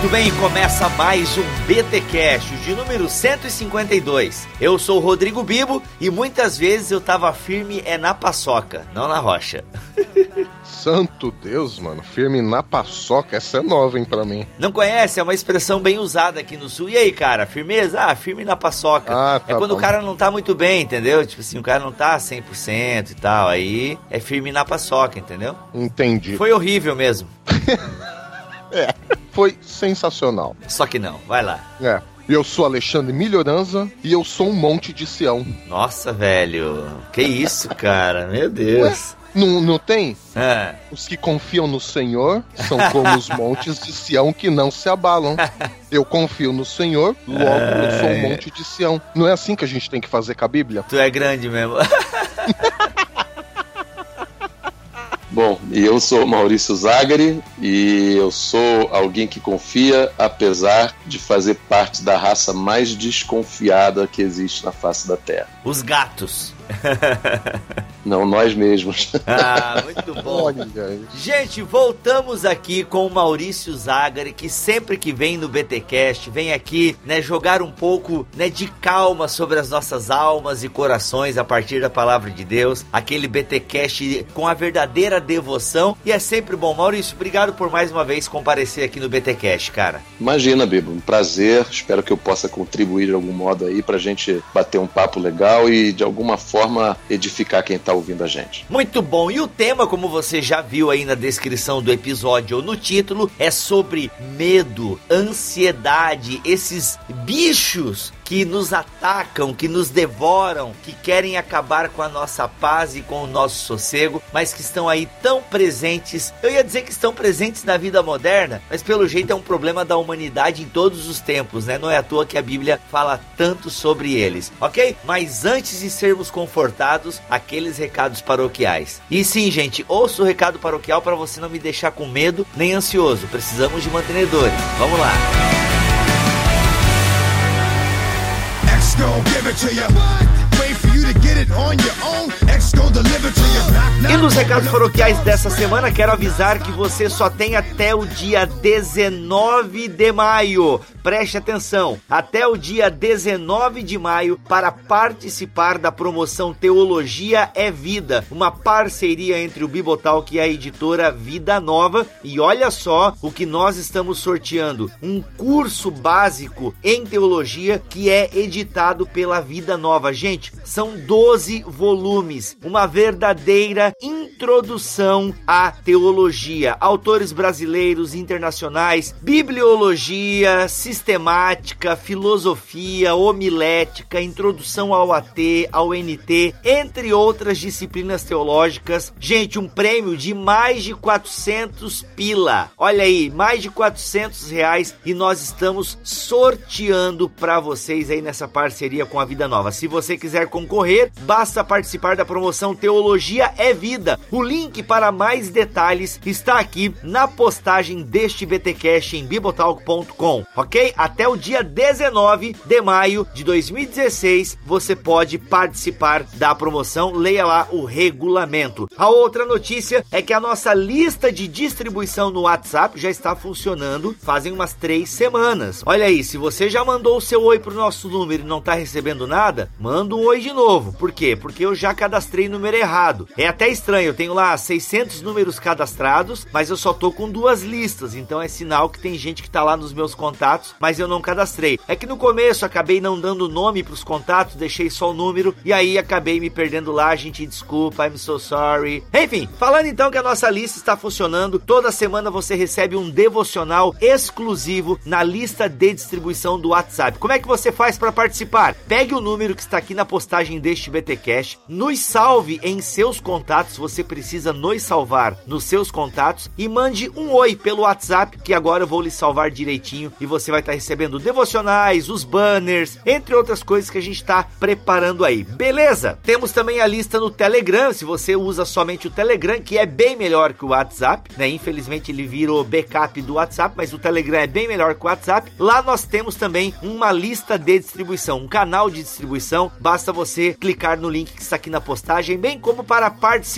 muito bem. Começa mais um BTcast de número 152. Eu sou o Rodrigo Bibo e muitas vezes eu tava firme é na paçoca, não na rocha. Santo Deus, mano. Firme na paçoca. Essa é nova, hein, pra mim. Não conhece? É uma expressão bem usada aqui no sul. E aí, cara? Firmeza? Ah, firme na paçoca. Ah, tá é quando bom. o cara não tá muito bem, entendeu? Tipo assim, o cara não tá 100% e tal. Aí é firme na paçoca, entendeu? Entendi. Foi horrível mesmo. É, foi sensacional. Só que não. Vai lá. É. Eu sou Alexandre Melhoranza e eu sou um monte de Sião. Nossa, velho. Que isso, cara? Meu Deus. Não, não tem? Ah, Os que confiam no Senhor são como os montes de Sião que não se abalam. Eu confio no Senhor, logo eu sou um monte de Sião. Não é assim que a gente tem que fazer com a Bíblia? tu é grande mesmo. Bom, e eu sou Maurício Zagari e eu sou alguém que confia, apesar de fazer parte da raça mais desconfiada que existe na face da Terra. Os gatos. Não nós mesmos. Ah, muito bom. Gente, voltamos aqui com o Maurício Zagari, que sempre que vem no BTcast, vem aqui, né, jogar um pouco, né, de calma sobre as nossas almas e corações a partir da palavra de Deus, aquele BTcast com a verdadeira devoção, e é sempre bom. Maurício, obrigado por mais uma vez comparecer aqui no BTcast, cara. Imagina, Bibo, um prazer. Espero que eu possa contribuir de algum modo aí pra gente bater um papo legal e de alguma forma edificar quem tá ouvindo a gente. Muito bom. E o tema, como você já viu aí na descrição do episódio ou no título, é sobre medo, ansiedade, esses bichos que nos atacam, que nos devoram, que querem acabar com a nossa paz e com o nosso sossego, mas que estão aí tão presentes. Eu ia dizer que estão presentes na vida moderna, mas pelo jeito é um problema da humanidade em todos os tempos, né? Não é à toa que a Bíblia fala tanto sobre eles, ok? Mas antes de sermos confortados, aqueles recados paroquiais. E sim, gente, ouça o recado paroquial para você não me deixar com medo nem ansioso. Precisamos de mantenedores. Vamos lá. Gon' give it to you. Wait for you to get it on your own. X gon' deliver to you. E nos recados paroquiais dessa semana, quero avisar que você só tem até o dia 19 de maio. Preste atenção, até o dia 19 de maio para participar da promoção Teologia é Vida, uma parceria entre o Bibotalk e a editora Vida Nova. E olha só o que nós estamos sorteando: um curso básico em teologia que é editado pela Vida Nova. Gente, são 12 volumes, uma verdadeira introdução à teologia. Autores brasileiros, internacionais, bibliologia, sistemática, filosofia, homilética, introdução ao AT, ao NT, entre outras disciplinas teológicas. Gente, um prêmio de mais de 400 pila. Olha aí, mais de 400 reais e nós estamos sorteando para vocês aí nessa parceria com a Vida Nova. Se você quiser concorrer, basta participar da promoção Teologia é Vida. O link para mais detalhes está aqui na postagem deste BTcast em bibotalk.com, ok? Até o dia 19 de maio de 2016 você pode participar da promoção. Leia lá o regulamento. A outra notícia é que a nossa lista de distribuição no WhatsApp já está funcionando fazem umas três semanas. Olha aí, se você já mandou o seu oi pro nosso número e não tá recebendo nada, manda um oi de novo. Por quê? Porque eu já cadastrei número errado. É até estranho, eu tenho lá 600 números cadastrados, mas eu só tô com duas listas, então é sinal que tem gente que tá lá nos meus contatos, mas eu não cadastrei. É que no começo acabei não dando nome pros contatos, deixei só o número e aí acabei me perdendo lá, gente, desculpa, I'm so sorry. Enfim, falando então que a nossa lista está funcionando, toda semana você recebe um devocional exclusivo na lista de distribuição do WhatsApp. Como é que você faz para participar? Pegue o número que está aqui na postagem deste BT Cash, nos salve em seus contatos, você precisa nos salvar nos seus contatos e mande um oi pelo WhatsApp que agora eu vou lhe salvar direitinho e você vai estar recebendo devocionais, os banners, entre outras coisas que a gente está preparando aí. Beleza? Temos também a lista no Telegram, se você usa somente o Telegram, que é bem melhor que o WhatsApp, né? Infelizmente ele virou backup do WhatsApp, mas o Telegram é bem melhor que o WhatsApp. Lá nós temos também uma lista de distribuição um canal de distribuição, basta você clicar no link que está aqui na postagem, bem como para participar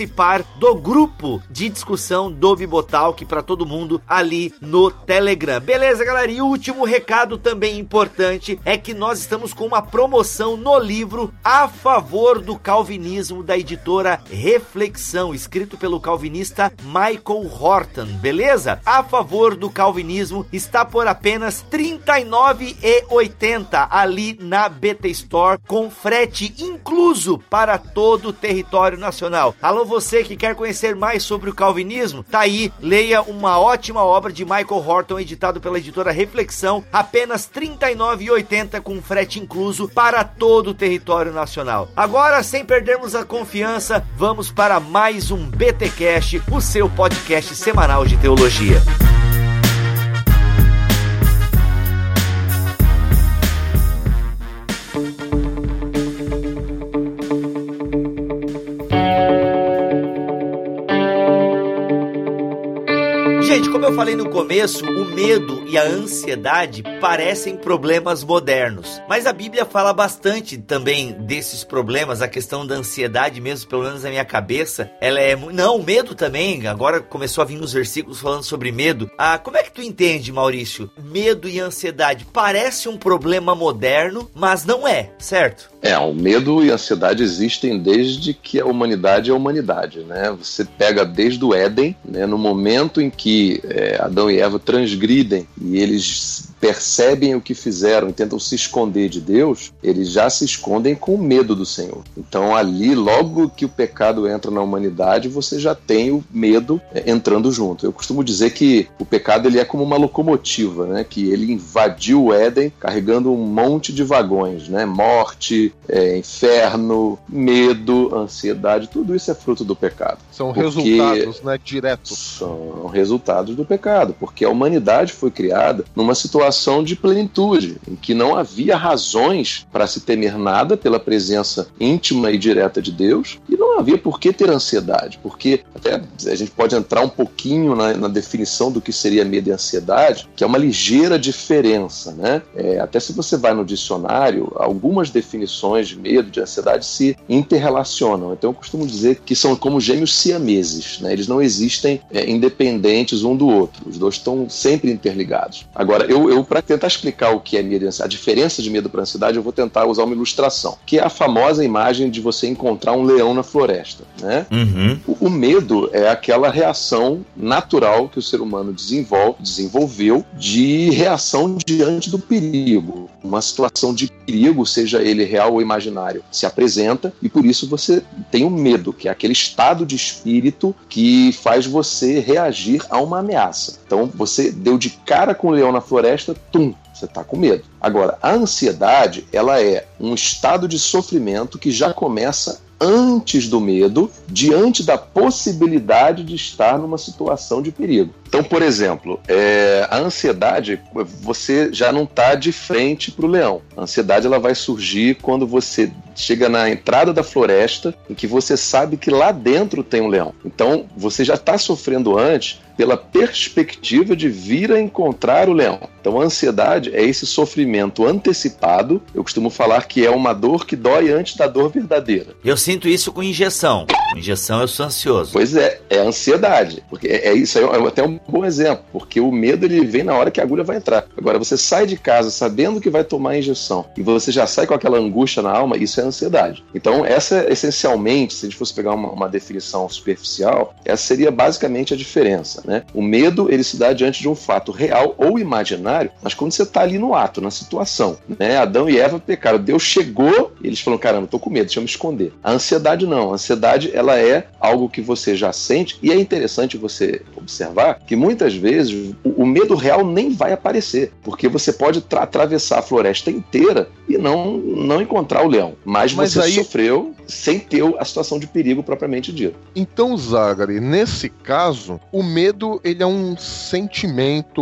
do grupo de discussão do Bibotalk para todo mundo ali no Telegram. Beleza, galera? E o último recado também importante é que nós estamos com uma promoção no livro A Favor do Calvinismo da editora Reflexão, escrito pelo calvinista Michael Horton, beleza? A Favor do Calvinismo está por apenas R$ 39,80 ali na BT Store com frete incluso para todo o território nacional. Alô, você que quer conhecer mais sobre o calvinismo, tá aí, leia uma ótima obra de Michael Horton editado pela editora Reflexão, apenas R$ 39,80 com frete incluso para todo o território nacional. Agora, sem perdermos a confiança, vamos para mais um BT Cash, o seu podcast semanal de teologia. Gente, como eu falei no começo, o medo e a ansiedade parecem problemas modernos. Mas a Bíblia fala bastante também desses problemas, a questão da ansiedade mesmo, pelo menos na minha cabeça. Ela é. Não, o medo também. Agora começou a vir nos versículos falando sobre medo. Ah, como é que tu entende, Maurício? Medo e ansiedade parece um problema moderno, mas não é, certo? É, o medo e a ansiedade existem desde que a humanidade é a humanidade, né? Você pega desde o Éden, né, no momento em que é, Adão e Eva transgridem e eles percebem o que fizeram e tentam se esconder de Deus, eles já se escondem com medo do Senhor. Então ali, logo que o pecado entra na humanidade, você já tem o medo é, entrando junto. Eu costumo dizer que o pecado ele é como uma locomotiva, né? Que ele invadiu o Éden carregando um monte de vagões, né? Morte, é, inferno, medo, ansiedade, tudo isso é fruto do pecado. São resultados, né? Diretos. São resultados do pecado, porque a humanidade foi criada numa situação de plenitude, em que não havia razões para se temer nada pela presença íntima e direta de Deus, e não havia por que ter ansiedade, porque até a gente pode entrar um pouquinho na, na definição do que seria medo e ansiedade, que é uma ligeira diferença, né? É, até se você vai no dicionário, algumas definições de medo, de ansiedade se interrelacionam. Então eu costumo dizer que são como gêmeos siameses, né? Eles não existem é, independentes um do outro, os dois estão sempre interligados. Agora, eu, eu para tentar explicar o que é medo, a diferença de medo para ansiedade, eu vou tentar usar uma ilustração, que é a famosa imagem de você encontrar um leão na floresta, né? Uhum. O, o medo é aquela reação natural que o ser humano desenvolve, desenvolveu de reação diante do perigo. Uma situação de perigo, seja ele real ou imaginário, se apresenta e por isso você tem o medo, que é aquele estado de espírito que faz você reagir a uma ameaça. Então você deu de cara com o leão na floresta, tum, você está com medo. Agora, a ansiedade, ela é um estado de sofrimento que já começa antes do medo, diante da possibilidade de estar numa situação de perigo. Então, por exemplo, é, a ansiedade, você já não está de frente para o leão. A ansiedade ela vai surgir quando você chega na entrada da floresta, em que você sabe que lá dentro tem um leão. Então, você já está sofrendo antes pela perspectiva de vir a encontrar o leão. Então, a ansiedade é esse sofrimento antecipado. Eu costumo falar que é uma dor que dói antes da dor verdadeira. Eu sinto isso com injeção. Com injeção eu sou ansioso. Pois é, é ansiedade. Porque é, é isso, é até um bom exemplo, porque o medo ele vem na hora que a agulha vai entrar. Agora, você sai de casa sabendo que vai tomar a injeção e você já sai com aquela angústia na alma, isso é ansiedade. Então, essa essencialmente, se a gente fosse pegar uma, uma definição superficial, essa seria basicamente a diferença. Né? O medo ele se dá diante de um fato real ou imaginário, mas quando você está ali no ato, na situação. Né? Adão e Eva pecaram, Deus chegou e eles falaram: caramba, tô com medo, deixa eu me esconder. A ansiedade não, a ansiedade ela é algo que você já sente e é interessante você observar que muitas vezes o, o medo real nem vai aparecer, porque você pode atravessar a floresta inteira e não, não encontrar o leão, mas, Mas você aí- sofreu sem ter a situação de perigo propriamente dito. Então, Zagari, nesse caso, o medo ele é um sentimento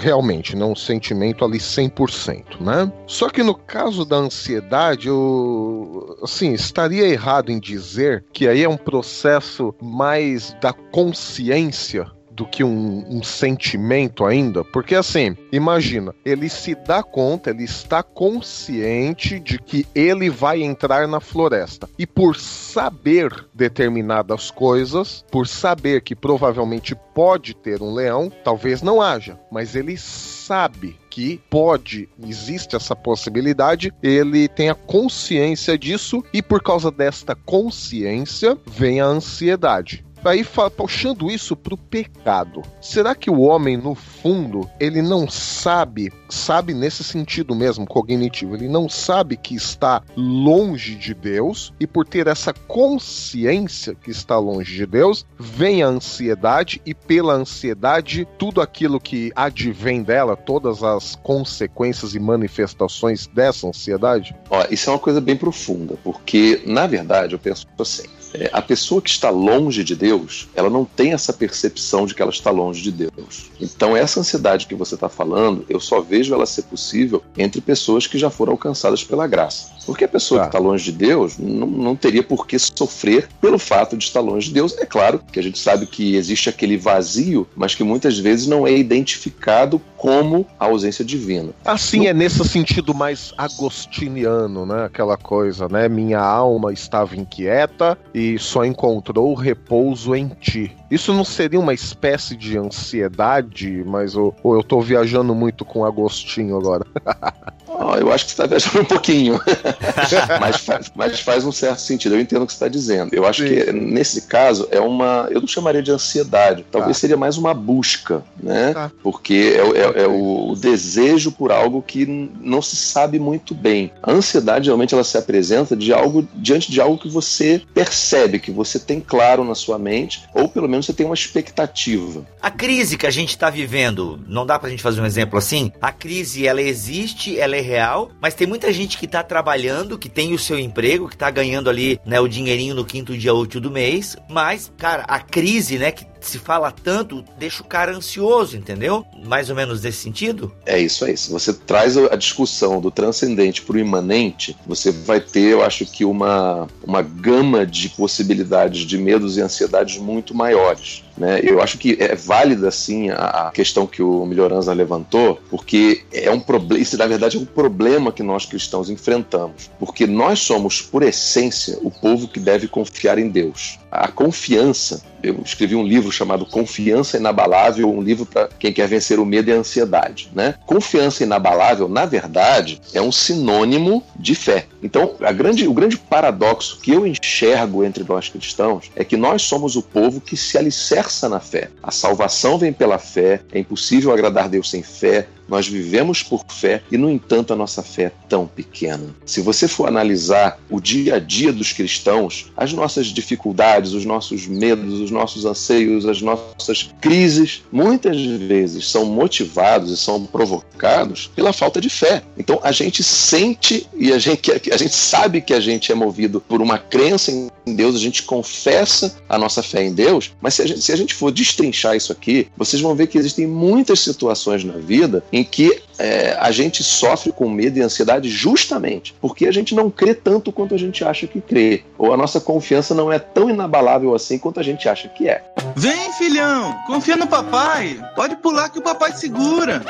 realmente, não um sentimento ali 100%, né? Só que no caso da ansiedade, eu assim, estaria errado em dizer que aí é um processo mais da consciência do que um, um sentimento ainda, porque assim, imagina, ele se dá conta, ele está consciente de que ele vai entrar na floresta. E por saber determinadas coisas, por saber que provavelmente pode ter um leão, talvez não haja, mas ele sabe que pode, existe essa possibilidade, ele tem a consciência disso e por causa desta consciência vem a ansiedade. Aí, puxando isso pro pecado, será que o homem, no fundo, ele não sabe, sabe nesse sentido mesmo, cognitivo, ele não sabe que está longe de Deus e por ter essa consciência que está longe de Deus, vem a ansiedade e pela ansiedade, tudo aquilo que advém dela, todas as consequências e manifestações dessa ansiedade? Ó, isso é uma coisa bem profunda, porque, na verdade, eu penso assim, é, a pessoa que está longe de Deus, ela não tem essa percepção de que ela está longe de Deus. Então, essa ansiedade que você está falando, eu só vejo ela ser possível entre pessoas que já foram alcançadas pela graça. Porque a pessoa tá. que está longe de Deus não, não teria por que sofrer pelo fato de estar longe de Deus. É claro que a gente sabe que existe aquele vazio, mas que muitas vezes não é identificado como a ausência divina. Assim, no... é nesse sentido mais agostiniano, né? Aquela coisa, né? Minha alma estava inquieta e só encontrou repouso em ti. Isso não seria uma espécie de ansiedade, mas ou, ou eu estou viajando muito com Agostinho agora? Oh, eu acho que você está viajando um pouquinho. mas, faz, mas faz um certo sentido. Eu entendo o que você está dizendo. Eu acho Sim. que nesse caso é uma. Eu não chamaria de ansiedade. Talvez tá. seria mais uma busca, né? Tá. Porque é, é, é, o desejo por algo que não se sabe muito bem. A ansiedade realmente ela se apresenta de algo diante de algo que você percebe, que você tem claro na sua mente, ou pelo menos você tem uma expectativa. A crise que a gente está vivendo, não dá para a gente fazer um exemplo assim? A crise ela existe, ela é real, mas tem muita gente que tá trabalhando, que tem o seu emprego, que tá ganhando ali, né, o dinheirinho no quinto dia útil do mês, mas, cara, a crise, né, que se fala tanto, deixa o cara ansioso, entendeu? Mais ou menos nesse sentido? É isso aí. Se você traz a discussão do transcendente para o imanente, você vai ter, eu acho que, uma, uma gama de possibilidades de medos e ansiedades muito maiores. Né? Eu acho que é válida sim a questão que o Melhoranza levantou, porque é um problema, isso na verdade é um problema que nós cristãos enfrentamos, porque nós somos por essência o povo que deve confiar em Deus. A confiança, eu escrevi um livro chamado Confiança Inabalável, um livro para quem quer vencer o medo e a ansiedade, né? Confiança inabalável, na verdade, é um sinônimo de fé. Então, grande, o grande paradoxo que eu enxergo entre nós cristãos é que nós somos o povo que se alicerça na fé. A salvação vem pela fé, é impossível agradar Deus sem fé, nós vivemos por fé e, no entanto, a nossa fé é tão pequena. Se você for analisar o dia a dia dos cristãos, as nossas dificuldades, os nossos medos, os nossos anseios, as nossas crises, muitas vezes são motivados e são provocados pela falta de fé. Então a gente sente e a gente, a gente sabe que a gente é movido por uma crença em Deus, a gente confessa a nossa fé em Deus, mas se a gente, se a gente for destrinchar isso aqui, vocês vão ver que existem muitas situações na vida em que é, a gente sofre com medo e ansiedade justamente porque a gente não crê tanto quanto a gente acha que crê, ou a nossa confiança não é tão inabalável assim quanto a gente acha que é. Vem, filhão, confia no papai. Pode pular que o papai segura.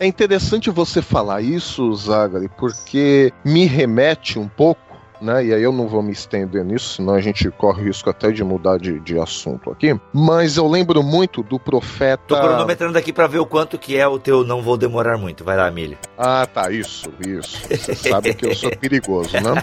É interessante você falar isso, Zagari, porque me remete um pouco né? E aí eu não vou me estender nisso, senão a gente corre o risco até de mudar de, de assunto aqui. Mas eu lembro muito do profeta. Tô cronometrando aqui para ver o quanto que é o teu não vou demorar muito. Vai lá, Milho. Ah, tá, isso, isso. Você sabe que eu sou perigoso, né?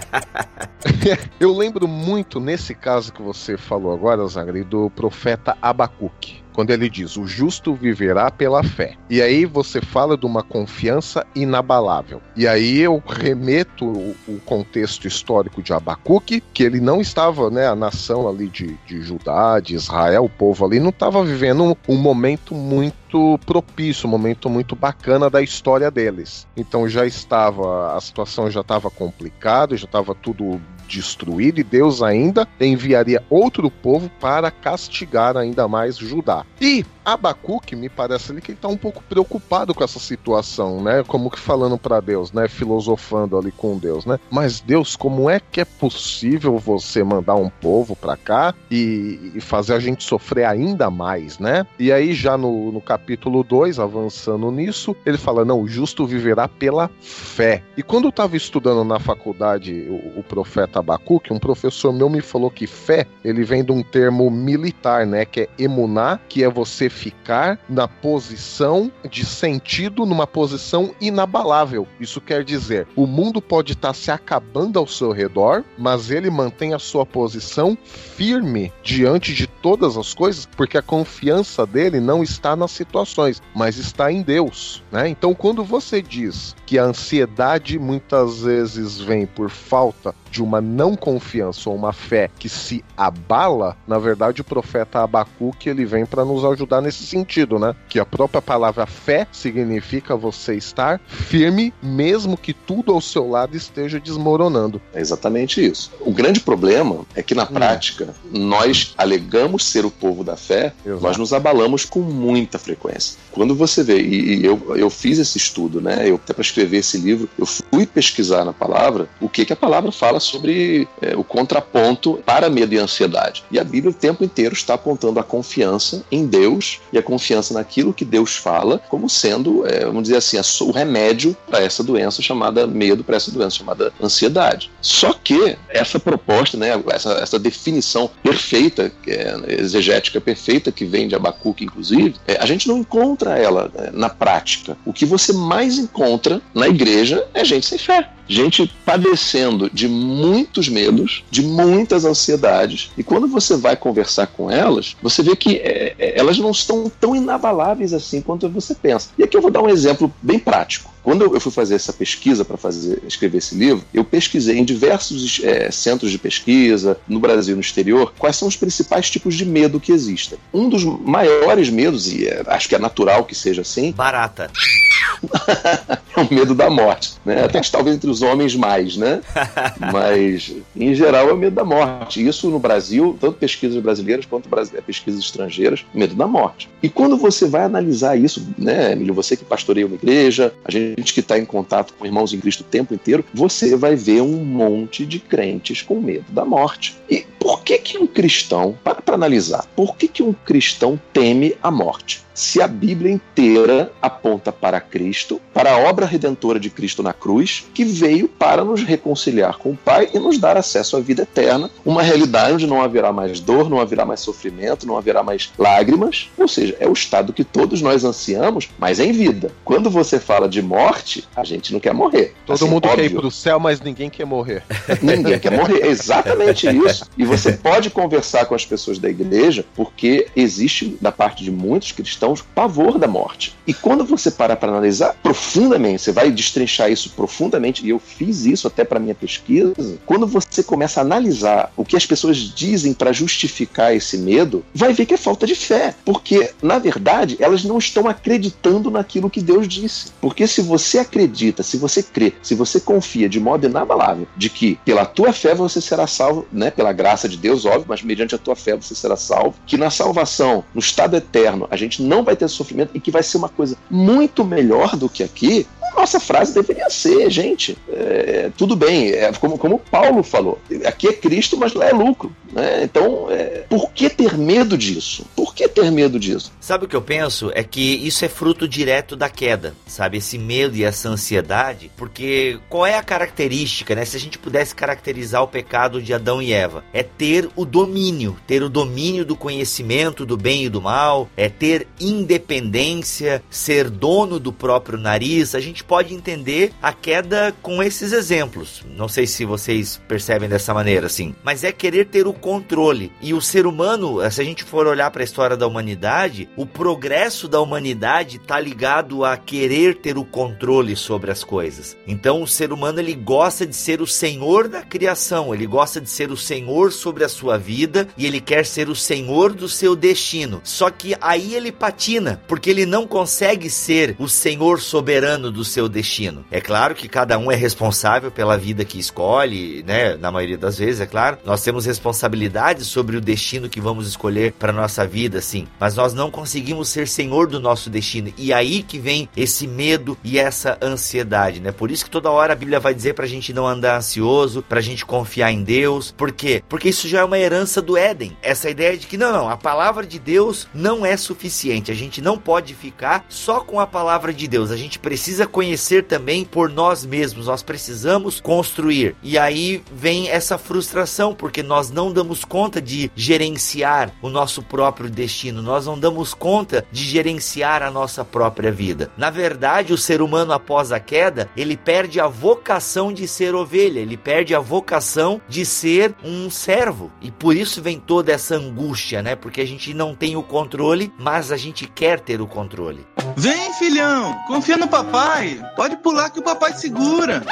eu lembro muito nesse caso que você falou agora, Zagri, do profeta Abacuque quando ele diz: O justo viverá pela fé. E aí você fala de uma confiança inabalável. E aí eu remeto o, o contexto histórico de Abacuque, que ele não estava, né, a nação ali de, de Judá, de Israel, o povo ali, não estava vivendo um, um momento muito propício, um momento muito bacana da história deles. Então já estava, a situação já estava complicada, já estava tudo destruir e Deus ainda enviaria outro povo para castigar ainda mais Judá. E Abacuque me parece ali que ele está um pouco preocupado com essa situação, né? Como que falando para Deus, né? Filosofando ali com Deus, né? Mas Deus, como é que é possível você mandar um povo para cá e, e, fazer a gente sofrer ainda mais, né? E aí já no, no capítulo 2, avançando nisso, ele fala: não, o justo viverá pela fé. E quando eu estava estudando na faculdade o, o profeta Abacuque, um professor meu me falou que fé, ele vem de um termo militar, né? Que é emuná, que é você ficar na posição de sentido, numa posição inabalável. Isso quer dizer, o mundo pode estar se acabando ao seu redor, mas ele mantém a sua posição firme diante de todas as coisas, porque a confiança dele não está nas situações, mas está em Deus. Né? Então, quando você diz que a ansiedade muitas vezes vem por falta de uma não confiança ou uma fé que se abala, na verdade o profeta Abacuque ele vem para nos ajudar nesse sentido, né? Que a própria palavra fé significa você estar firme mesmo que tudo ao seu lado esteja desmoronando. É exatamente isso. O grande problema é que na hum. prática nós alegamos ser o povo da fé, Exato. nós nos abalamos com muita frequência. Quando você vê, e, e eu, eu fiz esse estudo, né? Eu até para escrever esse livro, eu fui pesquisar na palavra o que, que a palavra fala sobre é, o contraponto para medo e ansiedade. E a Bíblia o tempo inteiro está apontando a confiança em Deus e a confiança naquilo que Deus fala como sendo, é, vamos dizer assim, o remédio para essa doença chamada medo, para essa doença chamada ansiedade. Só que essa proposta, né, essa, essa definição perfeita, é, exegética perfeita, que vem de Abacuque, inclusive, é, a gente não encontra ela é, na prática. O que você mais encontra na igreja é gente sem fé gente padecendo de muitos medos, de muitas ansiedades. E quando você vai conversar com elas, você vê que é, é, elas não estão tão inabaláveis assim quanto você pensa. E aqui eu vou dar um exemplo bem prático. Quando eu fui fazer essa pesquisa para fazer escrever esse livro, eu pesquisei em diversos é, centros de pesquisa no Brasil e no exterior quais são os principais tipos de medo que existem. Um dos maiores medos e é, acho que é natural que seja assim. Barata. é o medo da morte, né? Até que talvez entre os homens mais, né? Mas em geral é o medo da morte. Isso no Brasil, tanto pesquisas brasileiras quanto pesquisas estrangeiras, medo da morte. E quando você vai analisar isso, né, Emílio, você que pastoreia uma igreja, a gente que está em contato com irmãos em Cristo o tempo inteiro, você vai ver um monte de crentes com medo da morte. E por que que um cristão, para para analisar, por que que um cristão teme a morte? se a Bíblia inteira aponta para Cristo, para a obra redentora de Cristo na cruz, que veio para nos reconciliar com o Pai e nos dar acesso à vida eterna, uma realidade onde não haverá mais dor, não haverá mais sofrimento, não haverá mais lágrimas, ou seja, é o estado que todos nós ansiamos, mas em vida. Quando você fala de morte, a gente não quer morrer. Todo assim, mundo óbvio. quer ir para o céu, mas ninguém quer morrer. Ninguém quer morrer, é exatamente isso. E você pode conversar com as pessoas da igreja, porque existe, da parte de muitos cristãos, pavor da morte. E quando você para para analisar profundamente, você vai destrinchar isso profundamente, e eu fiz isso até para minha pesquisa, quando você começa a analisar o que as pessoas dizem para justificar esse medo, vai ver que é falta de fé. Porque, na verdade, elas não estão acreditando naquilo que Deus disse. Porque se você acredita, se você crê, se você confia de modo inabalável de que pela tua fé você será salvo, né, pela graça de Deus, óbvio, mas mediante a tua fé você será salvo, que na salvação, no estado eterno, a gente não vai ter sofrimento e que vai ser uma coisa muito melhor do que aqui, nossa frase deveria ser, gente, é, tudo bem, é, como, como Paulo falou, aqui é Cristo, mas lá é lucro. Né? Então, é, por que ter medo disso? Por que ter medo disso? Sabe o que eu penso? É que isso é fruto direto da queda, sabe? Esse medo e essa ansiedade, porque qual é a característica, né? Se a gente pudesse caracterizar o pecado de Adão e Eva, é ter o domínio, ter o domínio do conhecimento do bem e do mal, é ter independência, ser dono do próprio nariz. A gente pode entender a queda com esses exemplos. Não sei se vocês percebem dessa maneira, assim, mas é querer ter o controle. E o ser humano, se a gente for olhar para a história da humanidade, o progresso da humanidade está ligado a querer ter o controle sobre as coisas. Então, o ser humano ele gosta de ser o senhor da criação, ele gosta de ser o senhor sobre a sua vida e ele quer ser o senhor do seu destino. Só que aí ele patina, porque ele não consegue ser o senhor soberano do seu destino. É claro que cada um é responsável pela vida que escolhe, né? Na maioria das vezes, é claro. Nós temos responsabilidade sobre o destino que vamos escolher para nossa vida, sim. Mas nós não conseguimos ser senhor do nosso destino. E aí que vem esse medo e essa ansiedade, né? Por isso que toda hora a Bíblia vai dizer pra gente não andar ansioso, pra gente confiar em Deus. Por quê? Porque isso já é uma herança do Éden. Essa ideia de que não, não, a palavra de Deus não é suficiente. A gente não pode ficar só com a palavra de Deus. A gente precisa conhecer também por nós mesmos. Nós precisamos construir. E aí vem essa frustração, porque nós não damos conta de gerenciar o nosso próprio destino. Nós não damos conta de gerenciar a nossa própria vida. Na verdade, o ser humano após a queda, ele perde a vocação de ser ovelha, ele perde a vocação de ser um servo. E por isso vem toda essa angústia, né? Porque a gente não tem o controle, mas a gente quer ter o controle. Vem, filhão, confia no papai. Pode pular que o papai segura.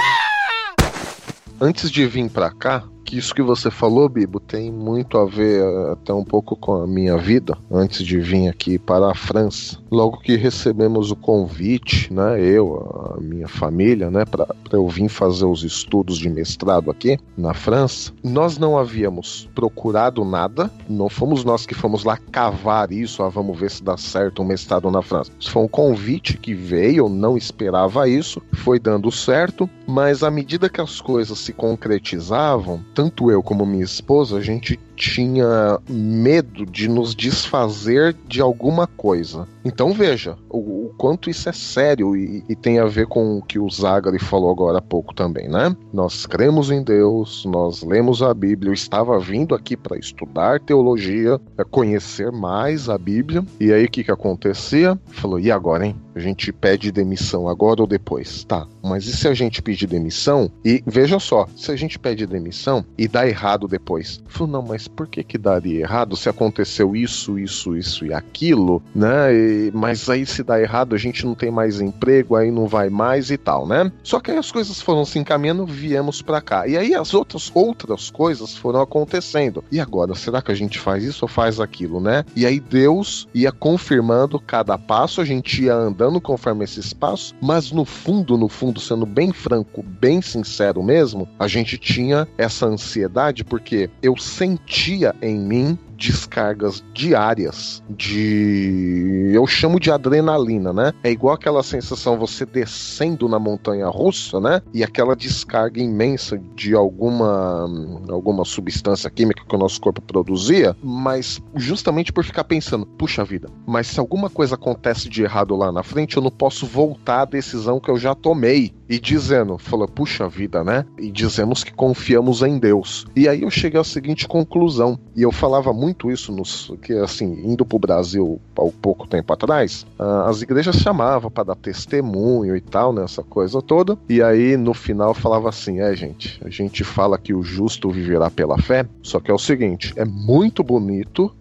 Antes de vir pra cá, que isso que você falou, Bibo, tem muito a ver eh, até um pouco com a minha vida antes de vir aqui para a França. Logo que recebemos o convite, né, eu, a minha família, né, para eu vir fazer os estudos de mestrado aqui na França, nós não havíamos procurado nada, não fomos nós que fomos lá cavar isso, ah, vamos ver se dá certo um mestrado na França. Isso foi um convite que veio, eu não esperava isso, foi dando certo, mas à medida que as coisas se concretizavam, tanto eu como minha esposa, a gente tinha medo de nos desfazer de alguma coisa. Então veja o, o quanto isso é sério e, e, tem a ver com o que o Zagari falou agora há pouco também, né? Nós cremos em Deus, nós lemos a Bíblia, eu estava vindo aqui para estudar teologia, conhecer mais a Bíblia, e aí o que que acontecia? Falou, e agora, hein? A gente pede demissão agora ou depois? Tá, mas e se a gente pedir demissão? E veja só, se a gente pede demissão e dá errado depois? Falou, não, mas por que que daria errado se aconteceu isso, isso, isso e aquilo, né? E, mas aí se dá errado, a gente não tem mais emprego, aí não vai mais e tal, né? Só que aí as coisas foram se encaminhando, viemos para cá. E aí as outras outras coisas foram acontecendo. E agora, será que a gente faz isso ou faz aquilo, né? E aí Deus ia confirmando cada passo, a gente ia andando conforme esses passos, mas no fundo, no fundo, sendo bem franco, bem sincero mesmo, a gente tinha essa ansiedade porque eu senti sentia em mim descargas diárias de. Eu chamo de adrenalina, né? É igual aquela sensação você descendo na montanha russa, né? E aquela descarga imensa de alguma, alguma substância química que o nosso corpo produzia, mas justamente por ficar pensando, puxa vida, mas se alguma coisa acontece de errado lá na frente, eu não posso voltar à decisão que eu já tomei. E dizendo, fala, puxa vida, né? E dizemos que confiamos em Deus. E aí eu cheguei à seguinte conclusão, e eu falava muito isso nos que assim indo para o Brasil há pouco tempo atrás uh, as igrejas chamavam para dar testemunho e tal nessa coisa toda e aí no final falava assim é gente a gente fala que o justo viverá pela fé só que é o seguinte é muito bonito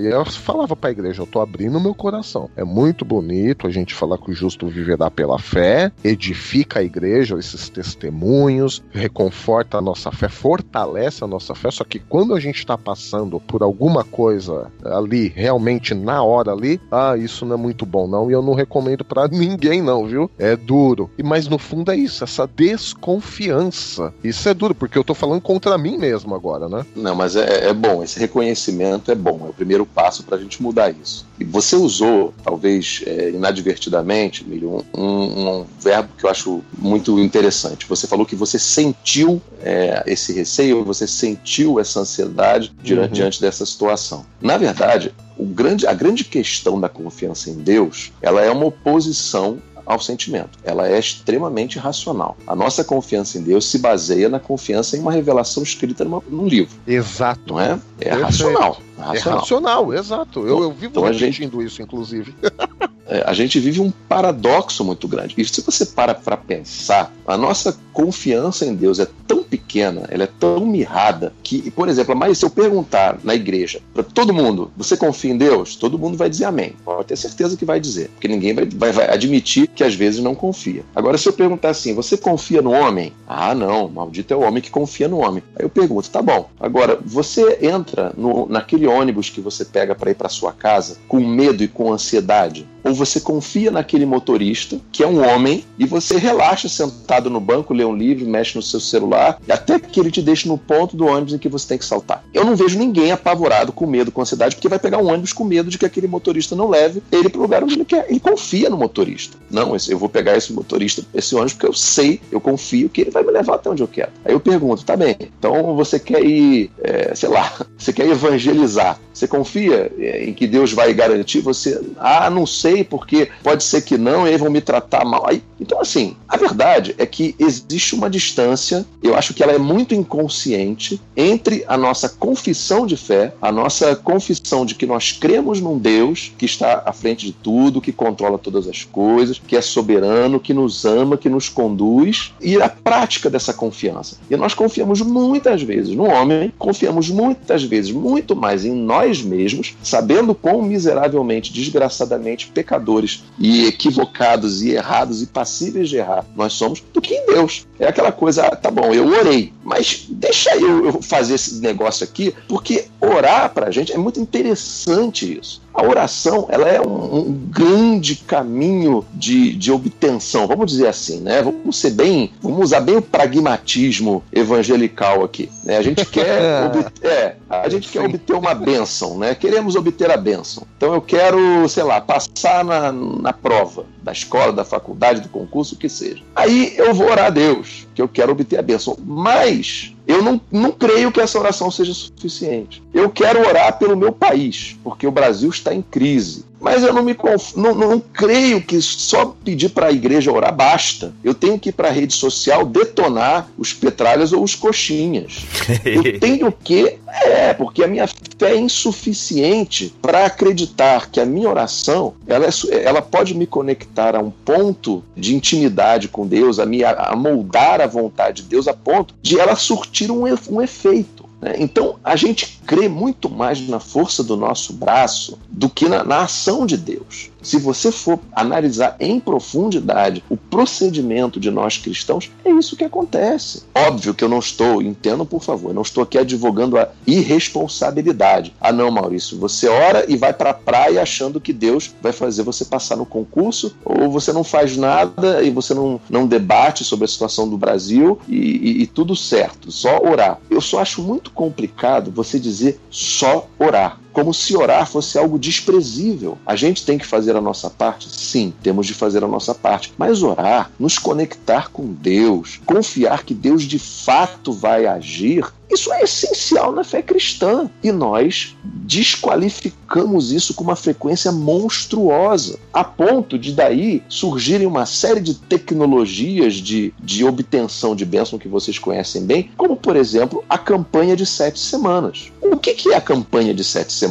e eu falava para a igreja eu tô abrindo meu coração é muito bonito a gente falar que o justo viverá pela fé edifica a igreja esses testemunhos reconforta a nossa fé fortalece a nossa fé só que quando a gente está passando por alguma coisa ali, realmente na hora ali, ah, isso não é muito bom, não. E eu não recomendo para ninguém, não, viu? É duro. E, mas no fundo é isso, essa desconfiança. Isso é duro, porque eu tô falando contra mim mesmo agora, né? Não, mas é, é bom, esse reconhecimento é bom, é o primeiro passo pra gente mudar isso. Você usou, talvez é, inadvertidamente, Milho, um, um, um, verbo que eu acho muito interessante. Você falou que você sentiu é, esse receio, você sentiu essa ansiedade uhum. diante dessa situação. Na verdade, grande, a grande questão da confiança em Deus, ela é uma oposição ao sentimento. Ela é extremamente racional. A nossa confiança em Deus se baseia na confiança em uma revelação escrita numa, num livro. Exato. Não é? É racional. É racional, é racional exato. Eu, eu vivo então, repetindo gente... isso, inclusive. é, a gente vive um paradoxo muito grande. E se você para para pensar, a nossa confiança em Deus é tão pequena pequena, ela é tão mirrada que, por exemplo, mas se eu perguntar na igreja para todo mundo, você confia em Deus? Todo mundo vai dizer amém. Pode ter certeza que vai dizer, porque ninguém vai, vai, vai admitir que às vezes não confia. Agora, se eu perguntar assim, você confia no homem? Ah, não, maldito é o homem que confia no homem. Aí eu pergunto, tá bom. Agora, você entra no, naquele ônibus que você pega para ir para sua casa com medo e com ansiedade? Ou você confia naquele motorista, que é um homem, e você relaxa sentado no banco, lê um livro, mexe no seu celular, até que ele te deixe no ponto do ônibus em que você tem que saltar. Eu não vejo ninguém apavorado, com medo, com ansiedade, porque vai pegar um ônibus com medo de que aquele motorista não leve ele para o lugar onde ele quer. Ele confia no motorista. Não, eu vou pegar esse motorista, esse ônibus, porque eu sei, eu confio que ele vai me levar até onde eu quero. Aí eu pergunto, tá bem, então você quer ir, é, sei lá, você quer evangelizar. Você confia é, em que Deus vai garantir você? Ah, não sei, porque pode ser que não, e aí vão me tratar mal. Aí, então, assim, verdade é que existe uma distância, eu acho que ela é muito inconsciente, entre a nossa confissão de fé, a nossa confissão de que nós cremos num Deus que está à frente de tudo, que controla todas as coisas, que é soberano, que nos ama, que nos conduz, e a prática dessa confiança. E nós confiamos muitas vezes no homem, confiamos muitas vezes muito mais em nós mesmos, sabendo quão miseravelmente, desgraçadamente pecadores e equivocados e errados e passíveis de errar nós somos, do que em Deus. É aquela coisa, ah, tá bom, eu orei, mas deixa eu, eu fazer esse negócio aqui, porque orar pra gente é muito interessante isso. A oração ela é um, um grande caminho de, de obtenção, vamos dizer assim, né? Vamos ser bem, vamos usar bem o pragmatismo evangelical aqui. Né? A gente quer, obter, é, a gente quer obter uma bênção, né? Queremos obter a bênção. Então eu quero, sei lá, passar na, na prova da escola, da faculdade, do concurso, o que seja. Aí eu vou orar a Deus, que eu quero obter a bênção. Mas eu não, não creio que essa oração seja suficiente. Eu quero orar pelo meu país, porque o Brasil está em crise. Mas eu não me conf... não, não, não creio que só pedir para a igreja orar basta. Eu tenho que ir para a rede social detonar os petralhas ou os coxinhas. eu tenho que. É, porque a minha fé é insuficiente para acreditar que a minha oração ela, é, ela pode me conectar a um ponto de intimidade com Deus, a, me, a moldar a vontade de Deus a ponto de ela surtir um, um efeito. Né? Então, a gente crê muito mais na força do nosso braço do que na, na ação de Deus. Se você for analisar em profundidade o procedimento de nós cristãos, é isso que acontece. Óbvio que eu não estou, entendo por favor, não estou aqui advogando a irresponsabilidade. Ah, não, Maurício, você ora e vai para a praia achando que Deus vai fazer você passar no concurso, ou você não faz nada e você não, não debate sobre a situação do Brasil e, e, e tudo certo, só orar. Eu só acho muito complicado você dizer só orar como se orar fosse algo desprezível. A gente tem que fazer a nossa parte? Sim, temos de fazer a nossa parte. Mas orar, nos conectar com Deus, confiar que Deus de fato vai agir, isso é essencial na fé cristã. E nós desqualificamos isso com uma frequência monstruosa, a ponto de daí surgirem uma série de tecnologias de, de obtenção de bênção que vocês conhecem bem, como por exemplo a campanha de sete semanas. O que, que é a campanha de sete semanas?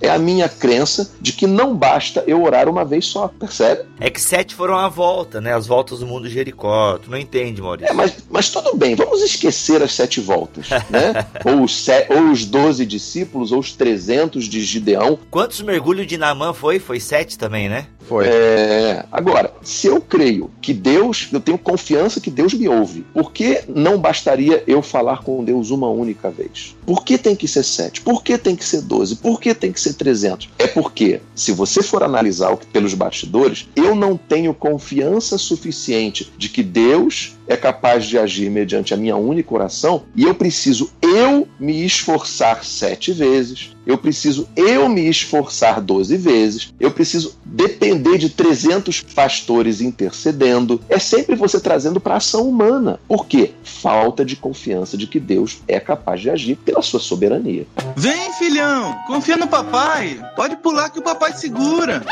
É a minha crença de que não basta eu orar uma vez só, percebe? É que sete foram a volta, né? As voltas do mundo de Jericó. Tu não entende, Maurício. É, mas, mas tudo bem, vamos esquecer as sete voltas, né? ou, os se, ou os doze discípulos, ou os trezentos de Gideão. Quantos mergulhos de Namã foi? Foi sete também, né? Foi. É... Agora, se eu creio que Deus, eu tenho confiança que Deus me ouve, por que não bastaria eu falar com Deus uma única vez? Por que tem que ser sete? Por que tem que ser doze? Por que tem que ser trezentos? É porque, se você for analisar pelos bastidores, eu não tenho confiança suficiente de que Deus é capaz de agir mediante a minha única oração e eu preciso eu me esforçar sete vezes, eu preciso eu me esforçar doze vezes, eu preciso depender de 300 pastores intercedendo. É sempre você trazendo para a ação humana. Por quê? Falta de confiança de que Deus é capaz de agir pela sua soberania. Vem, filhão, confia no papai. Pode pular que o papai segura.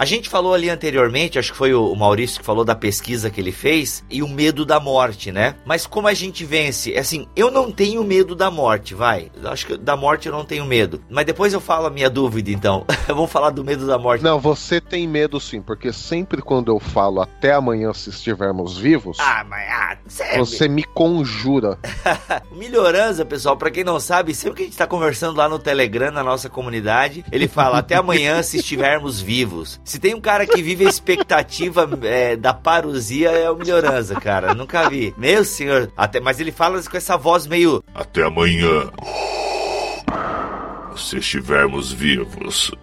A gente falou ali anteriormente, acho que foi o Maurício que falou da pesquisa que ele fez, e o medo da morte, né? Mas como a gente vence? Assim, eu não tenho medo da morte, vai. Acho que da morte eu não tenho medo. Mas depois eu falo a minha dúvida, então. Vamos falar do medo da morte. Não, você tem medo sim, porque sempre quando eu falo até amanhã se estivermos vivos. Ah, mas ah. Você me conjura. Melhorança, pessoal, para quem não sabe, sempre que a gente tá conversando lá no Telegram, na nossa comunidade, ele fala até amanhã se estivermos vivos. Se tem um cara que vive a expectativa é, da parusia, é o Melhorança, cara. Nunca vi. Meu senhor. Até, mas ele fala com essa voz meio. Até amanhã. Se estivermos vivos.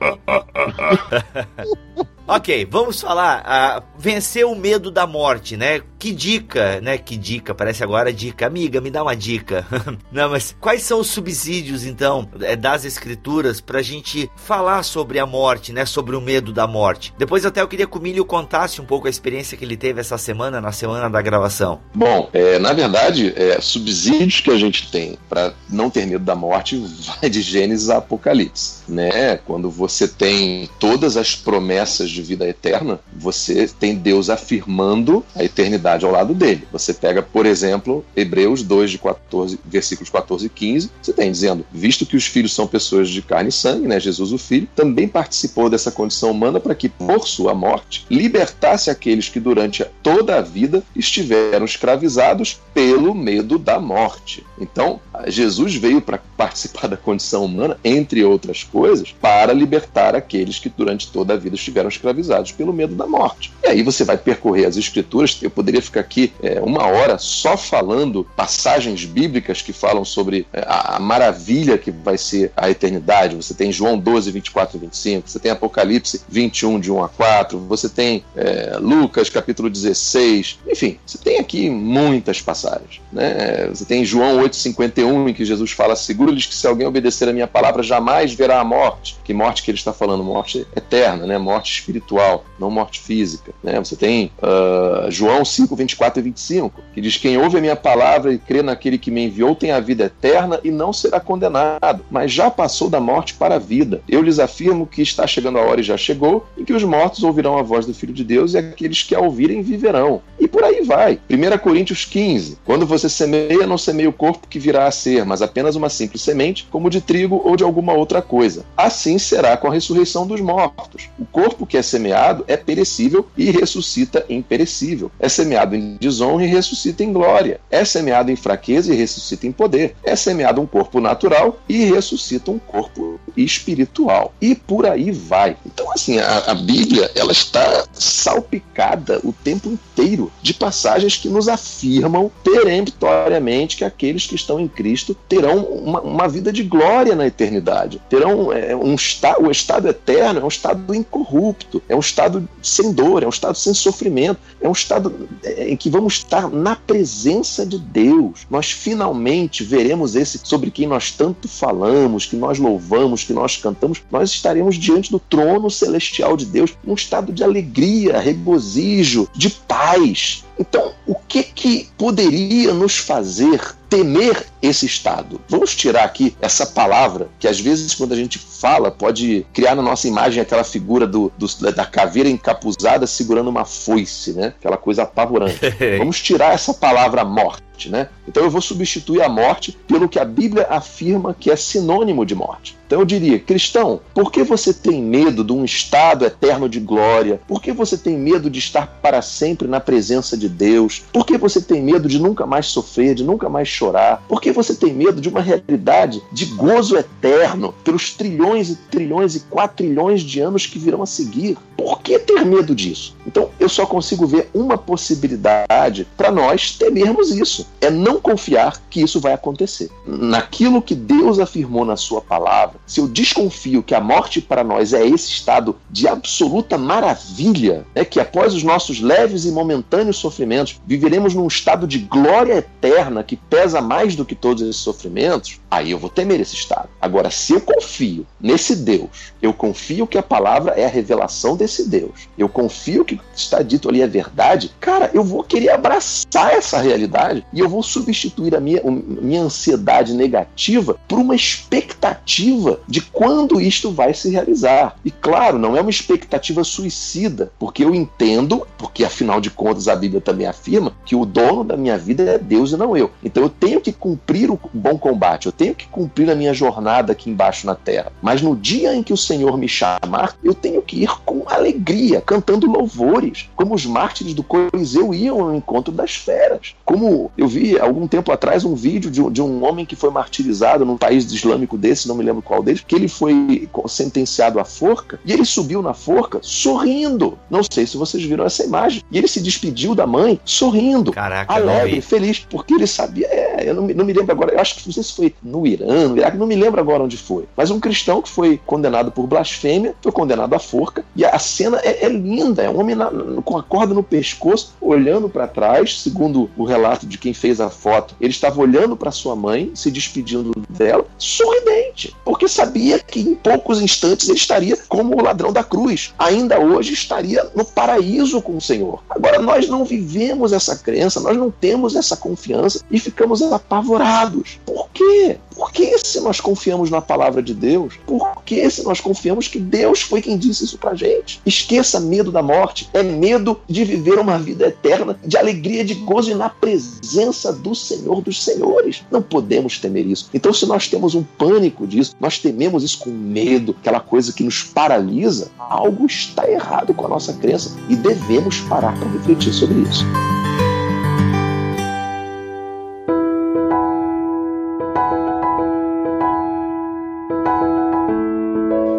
Ok, vamos falar. Uh, vencer o medo da morte, né? Que dica, né? Que dica, parece agora dica. Amiga, me dá uma dica. Não, mas quais são os subsídios, então, é, das escrituras pra gente falar sobre a morte, né? Sobre o medo da morte. Depois até eu queria que o Milho contasse um pouco a experiência que ele teve essa semana, na semana da gravação. Bom, é, na verdade, é, subsídios que a gente tem para não ter medo da morte vai de Gênesis a Apocalipse, né? Quando você tem todas as promessas de vida eterna, você tem Deus afirmando a eternidade ao lado dele. Você pega, por exemplo, Hebreus 2, de 14, versículos 14 e 15, você tem dizendo: Visto que os filhos são pessoas de carne e sangue, né? Jesus, o Filho, também participou dessa condição humana para que, por sua morte, libertasse aqueles que durante toda a vida estiveram escravizados pelo medo da morte. Então, Jesus veio para participar da condição humana, entre outras coisas, para libertar aqueles que durante toda a vida estiveram escravizados escravizados pelo medo da morte. E aí você vai percorrer as escrituras, eu poderia ficar aqui é, uma hora só falando passagens bíblicas que falam sobre é, a, a, maravilha que vai ser a eternidade. Você tem João 12, 24 e 25, você tem Apocalipse 21, de 1 a 4, você tem é, Lucas capítulo 16, enfim, você tem aqui muitas passagens. Né? Você tem João 8, 51, em que Jesus fala: Seguro-lhes que se alguém obedecer a minha palavra, jamais verá a morte. Que morte que ele está falando? Morte eterna, né? morte espiritual espiritual, não morte física. Né? Você tem uh, João 5, 24 e 25, que diz: Quem ouve a minha palavra e crê naquele que me enviou tem a vida eterna e não será condenado, mas já passou da morte para a vida. Eu lhes afirmo que está chegando a hora e já chegou, em que os mortos ouvirão a voz do Filho de Deus e aqueles que a ouvirem viverão. E por aí vai. 1 Coríntios 15: Quando você semeia, não semeia o corpo que virá a ser, mas apenas uma simples semente, como de trigo ou de alguma outra coisa. Assim será com a ressurreição dos mortos. O corpo que é semeado é perecível e ressuscita imperecível. É semeado em desonra e ressuscita em glória. É semeado em fraqueza e ressuscita em poder. É semeado um corpo natural e ressuscita um corpo espiritual. E por aí vai. Então, assim, a, a Bíblia ela está salpicada o tempo inteiro de passagens que nos afirmam peremptoriamente que aqueles que estão em Cristo terão uma, uma vida de glória na eternidade. Terão é, um estado, o estado eterno é um estado incorrupto é um estado sem dor, é um estado sem sofrimento, é um estado é, em que vamos estar na presença de Deus. Nós finalmente veremos esse sobre quem nós tanto falamos, que nós louvamos, que nós cantamos. Nós estaremos diante do trono celestial de Deus, num estado de alegria, regozijo, de paz. Então, o que que poderia nos fazer temer esse estado? Vamos tirar aqui essa palavra que às vezes quando a gente fala pode criar na nossa imagem aquela figura do, do da caveira encapuzada segurando uma foice, né? Aquela coisa apavorante. Vamos tirar essa palavra morte, né? Então eu vou substituir a morte pelo que a Bíblia afirma que é sinônimo de morte. Então eu diria, cristão, por que você tem medo de um estado eterno de glória? Por que você tem medo de estar para sempre na presença de Deus? Por que você tem medo de nunca mais sofrer, de nunca mais chorar? Por que você tem medo de uma realidade de gozo eterno pelos trilhões e trilhões e quatrilhões de anos que virão a seguir? Por que ter medo disso? Então eu só consigo ver uma possibilidade para nós temermos isso: é não confiar que isso vai acontecer. Naquilo que Deus afirmou na Sua palavra se eu desconfio que a morte para nós é esse estado de absoluta maravilha, é que após os nossos leves e momentâneos sofrimentos viveremos num estado de glória eterna que pesa mais do que todos esses sofrimentos, aí eu vou temer esse estado. Agora, se eu confio nesse Deus, eu confio que a palavra é a revelação desse nesse Deus, eu confio que está dito ali é verdade, cara, eu vou querer abraçar essa realidade e eu vou substituir a minha, a minha ansiedade negativa por uma expectativa de quando isto vai se realizar. E claro, não é uma expectativa suicida, porque eu entendo, porque afinal de contas a Bíblia também afirma que o dono da minha vida é Deus e não eu. Então eu tenho que cumprir o bom combate, eu tenho que cumprir a minha jornada aqui embaixo na terra. Mas no dia em que o Senhor me chamar, eu tenho que ir com alegria, cantando louvores, como os mártires do Coliseu iam ao encontro das feras. Como eu vi algum tempo atrás um vídeo de, de um homem que foi martirizado num país islâmico desse, não me lembro qual deles, que ele foi sentenciado à forca e ele subiu na forca sorrindo. Não sei se vocês viram essa imagem. E ele se despediu da mãe sorrindo, Caraca, alegre, feliz, porque ele sabia. É, eu não, não me lembro agora, eu acho que não sei se foi no Irã, no Iraque, não me lembro agora onde foi. Mas um cristão que foi condenado por blasfêmia, foi condenado à forca, e a cena é, é linda, é um homem na, com a corda no pescoço, olhando para trás, segundo o relato de quem fez a foto, ele estava olhando para sua mãe, se despedindo dela, sorridente, porque sabia que em poucos instantes ele estaria como o ladrão da cruz, ainda hoje estaria no paraíso com o Senhor. Agora, nós não vivemos essa crença, nós não temos essa confiança e ficamos apavorados. Por quê? Por que se nós confiamos na palavra de Deus? Por que se nós confiamos que Deus foi quem disse isso pra gente? Esqueça medo da morte. É medo de viver uma vida eterna, de alegria, de gozo e na presença do Senhor dos Senhores. Não podemos temer isso. Então, se nós temos um pânico disso, nós tememos isso com medo, aquela coisa que nos paralisa, algo está errado com a nossa crença e devemos parar para refletir sobre isso.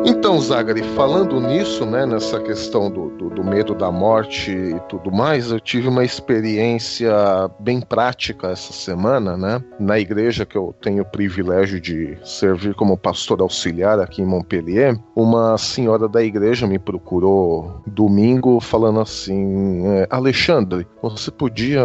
Então, Zagari, falando nisso, né, nessa questão do, do, do, medo da morte e tudo mais, eu tive uma experiência bem prática essa semana, né, na igreja que eu tenho o privilégio de servir como pastor auxiliar aqui em Montpellier. Uma senhora da igreja me procurou domingo falando assim: é, Alexandre, você podia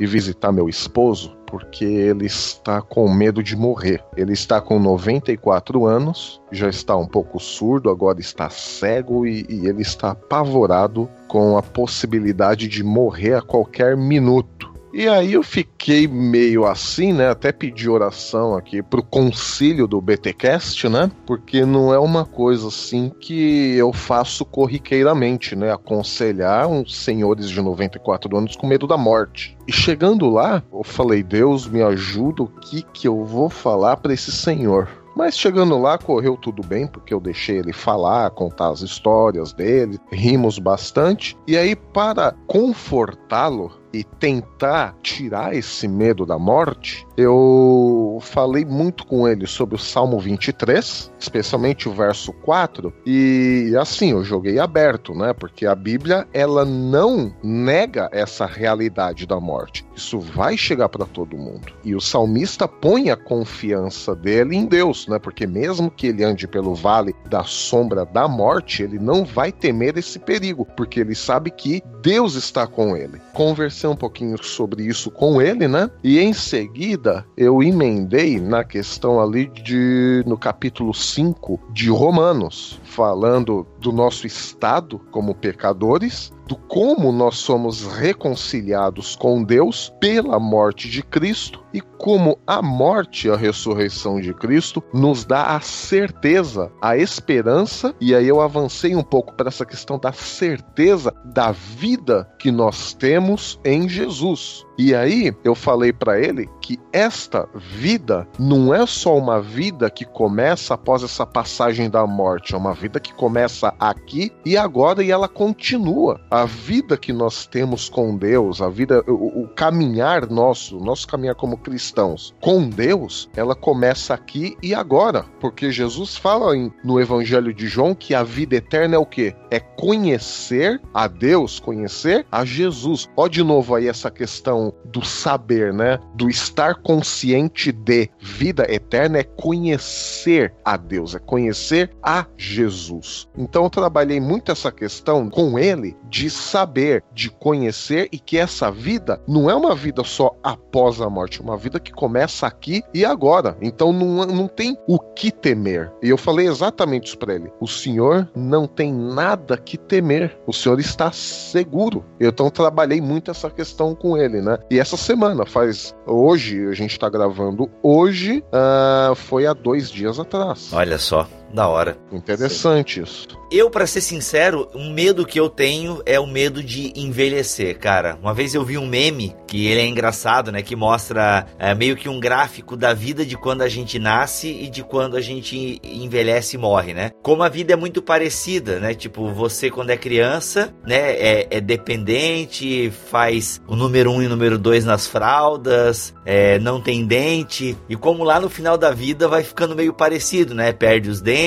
ir visitar meu esposo? Porque ele está com medo de morrer. Ele está com 94 anos, já está um pouco surdo, agora está cego e, e ele está apavorado com a possibilidade de morrer a qualquer minuto. E aí eu fiquei meio assim, né? Até pedi oração aqui pro concílio do BTcast, né? Porque não é uma coisa assim que eu faço corriqueiramente, né? Aconselhar uns senhores de 94 anos com medo da morte. E chegando lá, eu falei: "Deus, me ajuda, o que que eu vou falar para esse senhor?" Mas chegando lá, correu tudo bem, porque eu deixei ele falar, contar as histórias dele, rimos bastante. E aí, para confortá-lo, e tentar tirar esse medo da morte, eu falei muito com ele sobre o Salmo 23, especialmente o verso 4, e assim, eu joguei aberto, né? Porque a Bíblia, ela não nega essa realidade da morte. Isso vai chegar para todo mundo. E o salmista põe a confiança dele em Deus, né? Porque mesmo que ele ande pelo vale da sombra da morte, ele não vai temer esse perigo, porque ele sabe que Deus está com ele. Conversei um pouquinho sobre isso com ele, né? E em seguida eu emendei na questão ali de no capítulo 5 de Romanos, falando do nosso estado como pecadores do como nós somos reconciliados com Deus pela morte de Cristo e como a morte e a ressurreição de Cristo nos dá a certeza, a esperança, e aí eu avancei um pouco para essa questão da certeza da vida que nós temos em Jesus. E aí eu falei para ele que esta vida não é só uma vida que começa após essa passagem da morte, é uma vida que começa aqui e agora e ela continua. A vida que nós temos com Deus, a vida, o, o caminhar nosso, nosso caminhar como cristãos com Deus, ela começa aqui e agora, porque Jesus fala em, no Evangelho de João que a vida eterna é o quê? É conhecer a Deus, conhecer a Jesus. Ó, de novo aí essa questão do saber, né? Do estar consciente de vida eterna é conhecer a Deus, é conhecer a Jesus. Então eu trabalhei muito essa questão com ele de saber, de conhecer e que essa vida não é uma vida só após a morte, é uma vida que começa aqui e agora. Então não, não tem o que temer. E eu falei exatamente isso para ele. O Senhor não tem nada que temer. O Senhor está seguro. Então trabalhei muito essa questão com ele, né? E essa semana, faz hoje, a gente tá gravando hoje, uh, foi há dois dias atrás. Olha só. Da hora. Interessante Sim. isso. Eu, para ser sincero, um medo que eu tenho é o medo de envelhecer, cara. Uma vez eu vi um meme, que ele é engraçado, né? Que mostra é, meio que um gráfico da vida de quando a gente nasce e de quando a gente envelhece e morre, né? Como a vida é muito parecida, né? Tipo, você quando é criança, né? É, é dependente, faz o número um e o número dois nas fraldas, é, não tem dente. E como lá no final da vida vai ficando meio parecido, né? Perde os dentes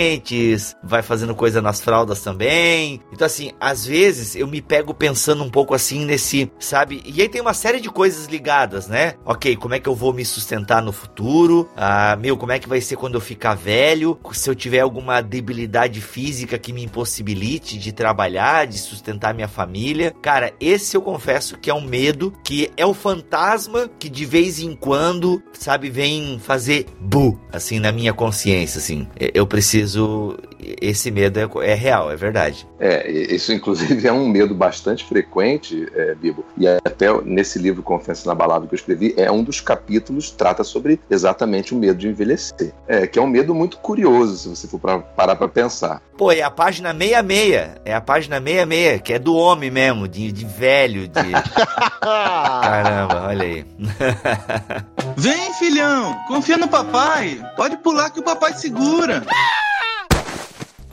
vai fazendo coisa nas fraldas também. Então, assim, às vezes eu me pego pensando um pouco assim nesse, sabe? E aí tem uma série de coisas ligadas, né? Ok, como é que eu vou me sustentar no futuro? Ah, meu, como é que vai ser quando eu ficar velho? Se eu tiver alguma debilidade física que me impossibilite de trabalhar, de sustentar minha família. Cara, esse eu confesso que é um medo, que é o fantasma que de vez em quando, sabe, vem fazer bu, assim, na minha consciência, assim. Eu preciso preciso. Esse medo é, é, real, é verdade. É, isso inclusive é um medo bastante frequente, é, Bibo. E até nesse livro Confiança na Balada que eu escrevi, é um dos capítulos trata sobre exatamente o medo de envelhecer. É, que é um medo muito curioso, se você for pra, parar para pensar. Pô, é a página 66. É a página 66, que é do homem mesmo, de, de velho, de. Caramba, olha aí. Vem, filhão, confia no papai. Pode pular que o papai segura.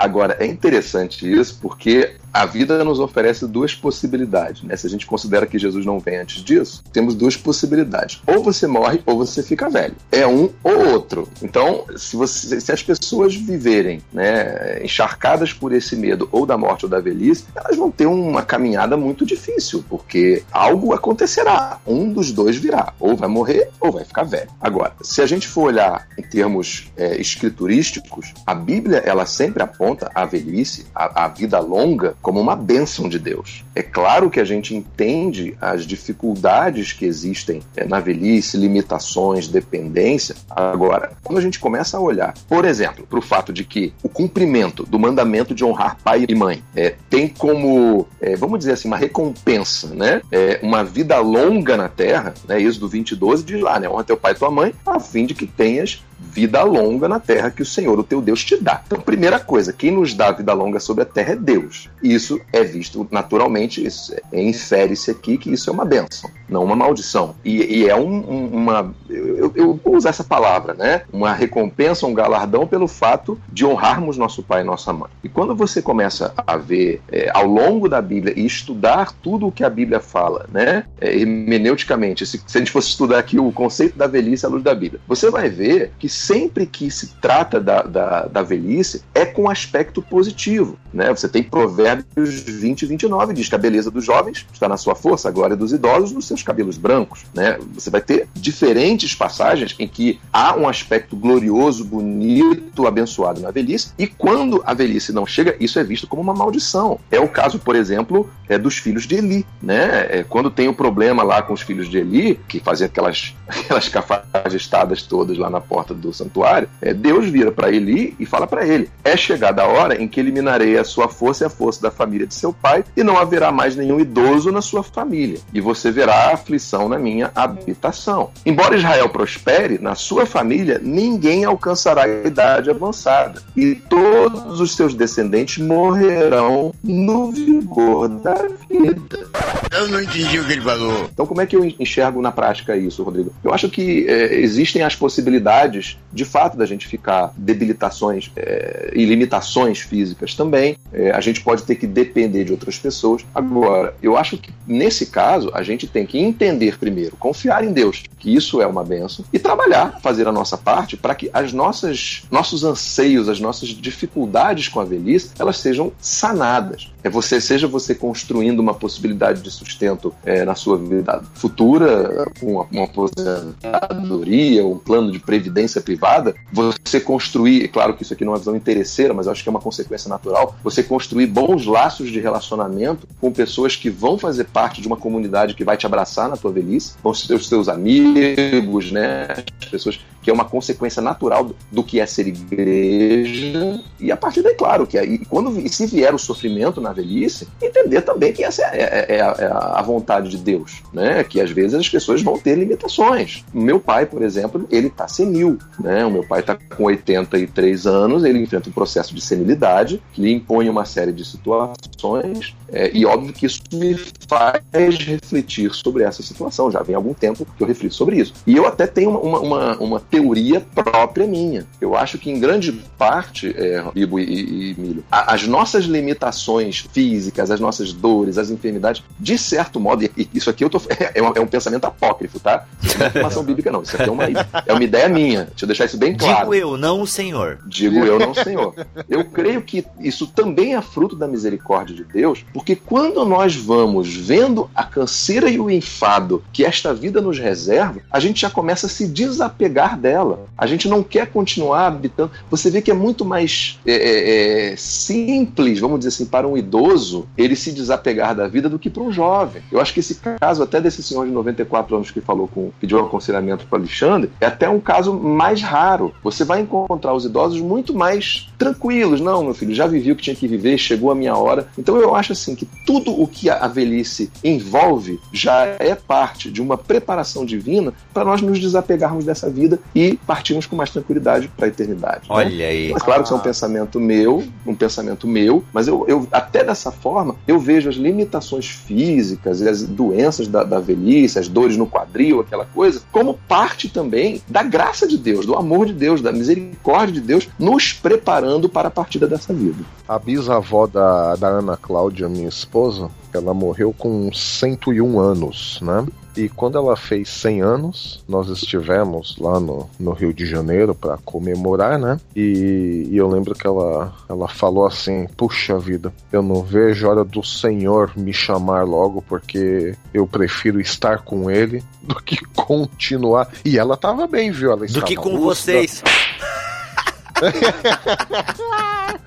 Agora, é interessante isso porque a vida nos oferece duas possibilidades. Né? Se a gente considera que Jesus não vem antes disso, temos duas possibilidades. Ou você morre ou você fica velho. É um ou outro. Então, se, você, se as pessoas viverem né, encharcadas por esse medo ou da morte ou da velhice, elas vão ter uma caminhada muito difícil, porque algo acontecerá. Um dos dois virá. Ou vai morrer ou vai ficar velho. Agora, se a gente for olhar em termos é, escriturísticos, a Bíblia ela sempre aponta a velhice, a, a vida longa, como uma bênção de Deus. É claro que a gente entende as dificuldades que existem é, na velhice, limitações, dependência. Agora, quando a gente começa a olhar, por exemplo, para o fato de que o cumprimento do mandamento de honrar pai e mãe é, tem como, é, vamos dizer assim, uma recompensa, né? É, uma vida longa na terra, né? Êxodo 20, 12 diz lá, né? Honra teu pai e tua mãe, a fim de que tenhas vida longa na terra que o Senhor, o teu Deus, te dá. Então, primeira coisa, quem nos dá vida longa sobre a terra é Deus. Isso é visto naturalmente, é, infere-se aqui que isso é uma bênção, não uma maldição. E, e é um, um, uma. Eu, eu, vou usar essa palavra, né? Uma recompensa, um galardão pelo fato de honrarmos nosso pai e nossa mãe. E quando você começa a ver é, ao longo da Bíblia e estudar tudo o que a Bíblia fala, né? É, hermeneuticamente, se, se a gente fosse estudar aqui o conceito da velhice à luz da Bíblia, você vai ver que sempre que se trata da, da, da velhice é com aspecto positivo. Né? Você tem Provérbios 20 e 29, diz que a beleza dos jovens está na sua força, a glória dos idosos nos seus cabelos brancos. Né? Você vai ter diferentes passagens em que há um aspecto glorioso, bonito, abençoado na velhice, e quando a velhice não chega, isso é visto como uma maldição. É o caso, por exemplo, é dos filhos de Eli. Né? É, quando tem o um problema lá com os filhos de Eli, que faziam aquelas, aquelas cafajestadas todas lá na porta do santuário, é, Deus vira para Eli e fala para ele: É chegada a hora em que eliminarei a sua força e a força da família de seu pai, e não haverá mais nenhum idoso na sua família, e você verá aflição na minha habitação. Embora Israel prospere, na sua família ninguém alcançará a idade avançada, e todos os seus descendentes morrerão no vigor da vida. Eu não entendi o que ele falou. Então, como é que eu enxergo na prática isso, Rodrigo? Eu acho que é, existem as possibilidades de fato da gente ficar debilitações é, e limitações físicas também. É, a gente pode ter que depender de outras pessoas. Agora, eu acho que nesse caso a gente tem que entender primeiro, confiar em Deus, que isso é uma benção, e trabalhar, fazer a nossa parte para que as nossas nossos anseios, as nossas dificuldades com a velhice, elas sejam sanadas. É você, seja você construindo uma possibilidade de sustento é, na sua vida futura, uma, uma aposentadoria, um plano de previdência privada, você construir, claro que isso aqui não é visão interesseira, mas eu acho que é uma consequência natural, você construir bons laços de relacionamento com pessoas que vão fazer parte de uma comunidade que vai te abraçar na tua velhice, vão ser os seus amigos, né? As pessoas que é uma consequência natural do, que é ser igreja. E a partir daí, claro, que aí, quando se vier o sofrimento na velhice, entender também que essa é, é, é, a, é, a, vontade de Deus, né? Que às vezes as pessoas vão ter limitações. Meu pai, por exemplo, ele tá senil, né? O meu pai tá com 83 anos, ele enfrenta um processo de senilidade que lhe impõe uma série de situações é, e óbvio que isso me faz refletir sobre essa situação. Já vem algum tempo que eu reflito sobre isso. E eu até tenho uma, uma, uma teoria própria minha. Eu acho que em grande parte, é, Bibo e, e, Milho, a, as nossas limitações físicas, as nossas dores, as enfermidades, de certo modo, e, e isso aqui eu tô, é, é, um, é, um, pensamento apócrifo, tá? Não é informação bíblica, não. Isso aqui é uma, é uma ideia minha. Deixa eu deixar isso bem claro. Digo eu, não o Senhor. Digo eu, não o Senhor. Eu creio que isso também é fruto da misericórdia de Deus, porque quando nós vamos vendo a canseira e o enfado que esta vida nos reserva, a gente já começa a se desapegar dela. A gente não quer continuar habitando. Você vê que é muito mais é, é, é, simples, vamos dizer assim, para um idoso ele se desapegar da vida do que para um jovem. Eu acho que esse caso, até desse senhor de 94 anos que falou com, pediu um aconselhamento para Alexandre, é até um caso mais raro. Você vai encontrar os idosos muito mais tranquilos. Não, meu filho, já vivi o que tinha que viver, chegou a minha hora. Então eu acho assim que tudo o que a velhice envolve já é parte de uma preparação divina para nós nos desapegarmos dessa vida e partirmos com mais tranquilidade para a eternidade. Né? Olha né? aí. Mas claro que isso é um ah. pensamento meu, um pensamento meu, mas eu, eu até dessa forma eu vejo as limitações físicas e as doenças da, da velhice, as dores no quadril, aquela coisa, como parte também da graça de Deus, do amor de Deus, da misericórdia de Deus, nos preparando para a partida dessa vida. A bisavó da, da Ana Cláudia, minha esposa, ela morreu com 101 anos, né? E quando ela fez 100 anos, nós estivemos lá no, no Rio de Janeiro para comemorar, né? E, e, eu lembro que ela, ela falou assim: Puxa vida, eu não vejo a hora do Senhor me chamar logo, porque eu prefiro estar com Ele do que continuar. E ela tava bem, viu? Ela do que com vocês.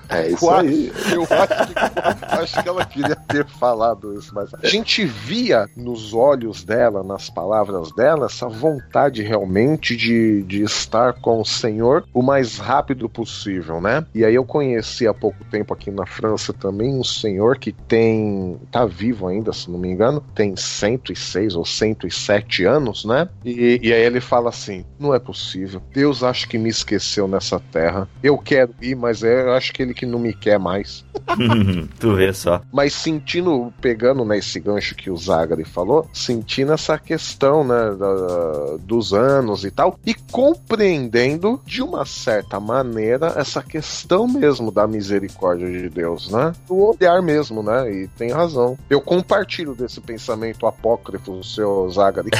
É isso Quase. aí. Eu acho que, acho que ela queria ter falado isso, mas a gente via nos olhos dela, nas palavras dela, essa vontade realmente de, de estar com o Senhor o mais rápido possível, né? E aí eu conheci há pouco tempo aqui na França também um senhor que tem. tá vivo ainda, se não me engano, tem 106 ou 107 anos, né? E, e aí ele fala assim: não é possível. Deus acho que me esqueceu nessa terra. Eu quero ir, mas é, eu acho que ele que não me quer mais. tu vê só. Mas sentindo, pegando nesse né, gancho que o Zagari falou, sentindo essa questão, né, da, dos anos e tal, e compreendendo de uma certa maneira essa questão mesmo da misericórdia de Deus, né? Do olhar mesmo, né? E tem razão. Eu compartilho desse pensamento apócrifo, seu Zagari.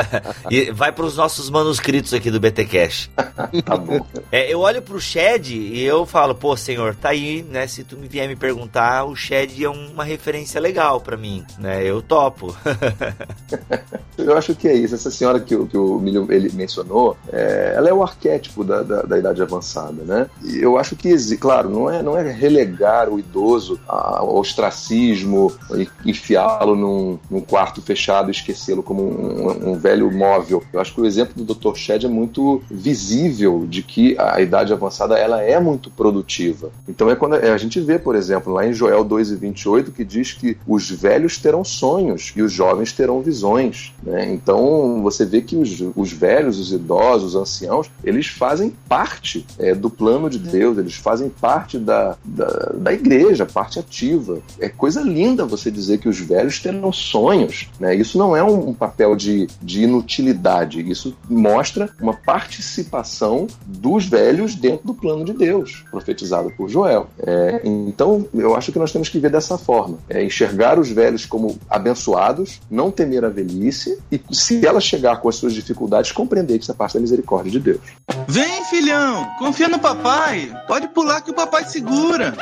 e vai para os nossos manuscritos aqui do BT Cash. tá bom. É, eu olho pro Shed e eu falo, pô, senhor, tá aí, né? Se tu vier me perguntar, o Shed é uma referência legal para mim, né? Eu topo. eu acho que é isso. Essa senhora que, que o Milho ele mencionou, é, ela é o arquétipo da, da, da, idade avançada, né? E eu acho que, claro, não é, não é relegar o idoso ao ostracismo, enfiá-lo num, num, quarto fechado e esquecê-lo como um, um, velho móvel. Eu acho que o exemplo do Dr. Shed é muito visível de que a idade avançada ela é muito produtiva. Então é quando a gente vê, por exemplo, lá em Joel 2 e 28, que diz que os velhos terão sonhos e os jovens terão visões. Né? Então você vê que os, os velhos, os idosos, os anciãos, eles fazem parte é, do plano de Deus, eles fazem parte da, da, da, igreja, parte ativa. É coisa linda você dizer que os velhos terão sonhos. Né? Isso não é um, um papel de, de inutilidade, isso mostra uma participação dos velhos dentro do plano de Deus, profetizado por Joel. É, então, eu acho que nós temos que ver dessa forma: é enxergar os velhos como abençoados, não temer a velhice e, se ela chegar com as suas dificuldades, compreender que isso é parte da misericórdia de Deus. Vem, filhão, confia no papai. Pode pular que o papai segura.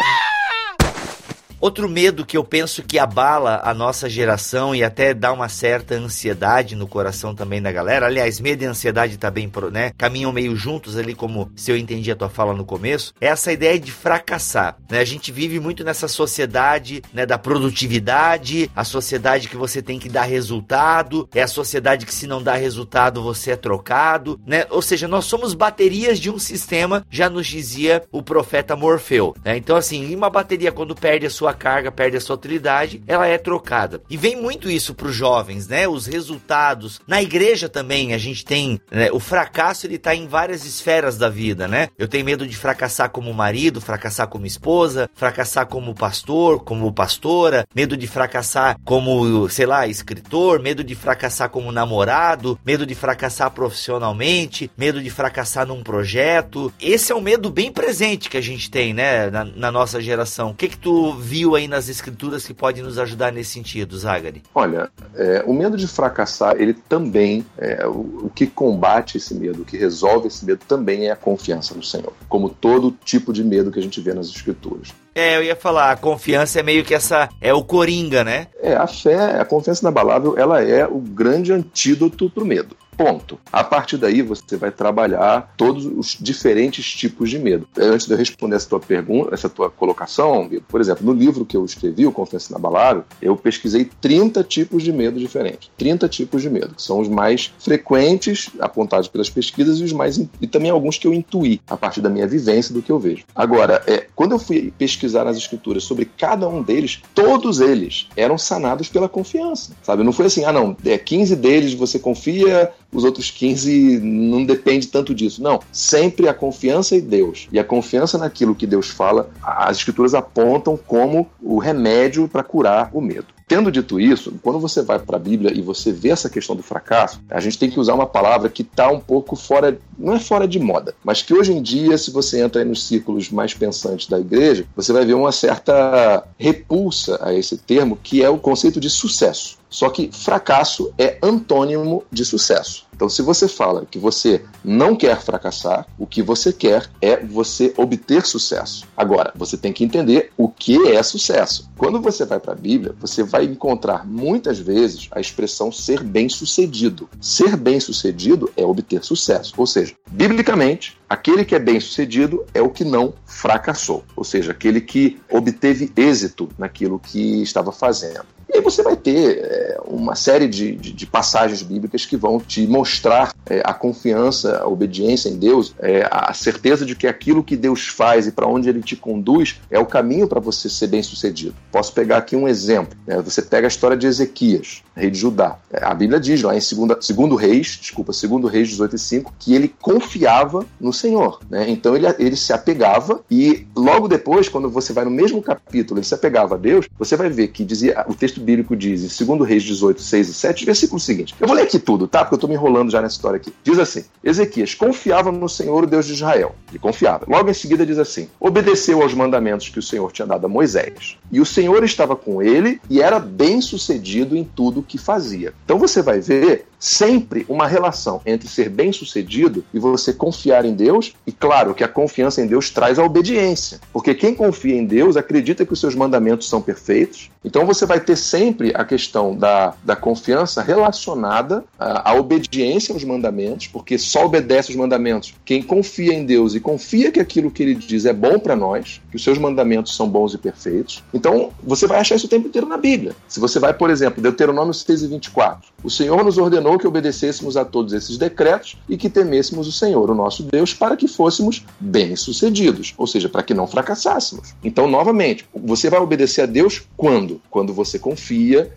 Outro medo que eu penso que abala a nossa geração e até dá uma certa ansiedade no coração também da galera. Aliás, medo e ansiedade tá bem, né? Caminham meio juntos ali, como se eu entendi a tua fala no começo. É essa ideia de fracassar, né? A gente vive muito nessa sociedade, né, da produtividade, a sociedade que você tem que dar resultado, é a sociedade que se não dá resultado você é trocado, né? Ou seja, nós somos baterias de um sistema, já nos dizia o profeta Morfeu, né? Então assim, uma bateria quando perde a sua carga, perde a sua utilidade, ela é trocada. E vem muito isso para os jovens, né? Os resultados. Na igreja também a gente tem né? o fracasso, ele tá em várias esferas da vida, né? Eu tenho medo de fracassar como marido, fracassar como esposa, fracassar como pastor, como pastora, medo de fracassar como, sei lá, escritor, medo de fracassar como namorado, medo de fracassar profissionalmente, medo de fracassar num projeto. Esse é um medo bem presente que a gente tem, né, na, na nossa geração. O que que tu viu aí nas escrituras que pode nos ajudar nesse sentido, Zagari? Olha, é, o medo de fracassar, ele também, é, o, o que combate esse medo, o que resolve esse medo também é a confiança no Senhor, como todo tipo de medo que a gente vê nas escrituras. É, eu ia falar, a confiança é meio que essa. É o coringa, né? É, a fé, a confiança inabalável, ela é o grande antídoto pro medo. Ponto. A partir daí você vai trabalhar todos os diferentes tipos de medo. Antes de eu responder essa tua pergunta, essa tua colocação, por exemplo, no livro que eu escrevi, o Confiança Inabalável, eu pesquisei 30 tipos de medo diferentes. 30 tipos de medo, que são os mais frequentes apontados pelas pesquisas e os mais e também alguns que eu intuí a partir da minha vivência do que eu vejo. Agora, é, quando eu fui pesquisar nas escrituras sobre cada um deles, todos eles eram sanados pela confiança. Sabe? Não foi assim, ah não, é 15 deles você confia, os outros 15 não depende tanto disso. Não, sempre a confiança em Deus e a confiança naquilo que Deus fala, as escrituras apontam como o remédio para curar o medo. Tendo dito isso, quando você vai para a Bíblia e você vê essa questão do fracasso, a gente tem que usar uma palavra que está um pouco fora, não é fora de moda, mas que hoje em dia, se você entra nos círculos mais pensantes da igreja, você vai ver uma certa repulsa a esse termo, que é o conceito de sucesso. Só que fracasso é antônimo de sucesso. Então, se você fala que você não quer fracassar, o que você quer é você obter sucesso. Agora, você tem que entender o que é sucesso. Quando você vai para a Bíblia, você vai encontrar muitas vezes a expressão ser bem-sucedido. Ser bem-sucedido é obter sucesso. Ou seja, biblicamente, aquele que é bem-sucedido é o que não fracassou. Ou seja, aquele que obteve êxito naquilo que estava fazendo. E aí você vai ter é, uma série de, de, de, passagens bíblicas que vão te mostrar é, a confiança, a obediência em Deus, é, a certeza de que aquilo que Deus faz e para onde Ele te conduz é o caminho para você ser bem sucedido. Posso pegar aqui um exemplo. Né? Você pega a história de Ezequias, rei de Judá. É, a Bíblia diz lá em segunda, segundo Reis, desculpa, segundo Reis 18 e 5, que ele confiava no Senhor. Né? Então ele, ele se apegava e logo depois, quando você vai no mesmo capítulo, ele se apegava a Deus, você vai ver que dizia o texto texto bíblico diz, em 2 Reis 18, 6 e 7, versículo seguinte. Eu vou ler aqui tudo, tá? Porque eu estou me enrolando já nessa história aqui. Diz assim: Ezequias confiava no Senhor, o Deus de Israel. Ele confiava. Logo em seguida diz assim: obedeceu aos mandamentos que o Senhor tinha dado a Moisés. E o Senhor estava com ele e era bem sucedido em tudo que fazia. Então você vai ver sempre uma relação entre ser bem sucedido e você confiar em Deus, e claro que a confiança em Deus traz a obediência, porque quem confia em Deus acredita que os seus mandamentos são perfeitos, então você vai ter sempre a questão da, da confiança relacionada à, à obediência aos mandamentos, porque só obedece os mandamentos quem confia em Deus e confia que aquilo que ele diz é bom para nós, que os seus mandamentos são bons e perfeitos. Então você vai achar isso o tempo inteiro na Bíblia. Se você vai, por exemplo, Deuteronômio 6 e 24, o Senhor nos ordenou que obedecêssemos a todos esses decretos e que temêssemos o Senhor, o nosso Deus, para que fôssemos bem-sucedidos, ou seja, para que não fracassássemos. Então, novamente, você vai obedecer a Deus quando? Quando você confia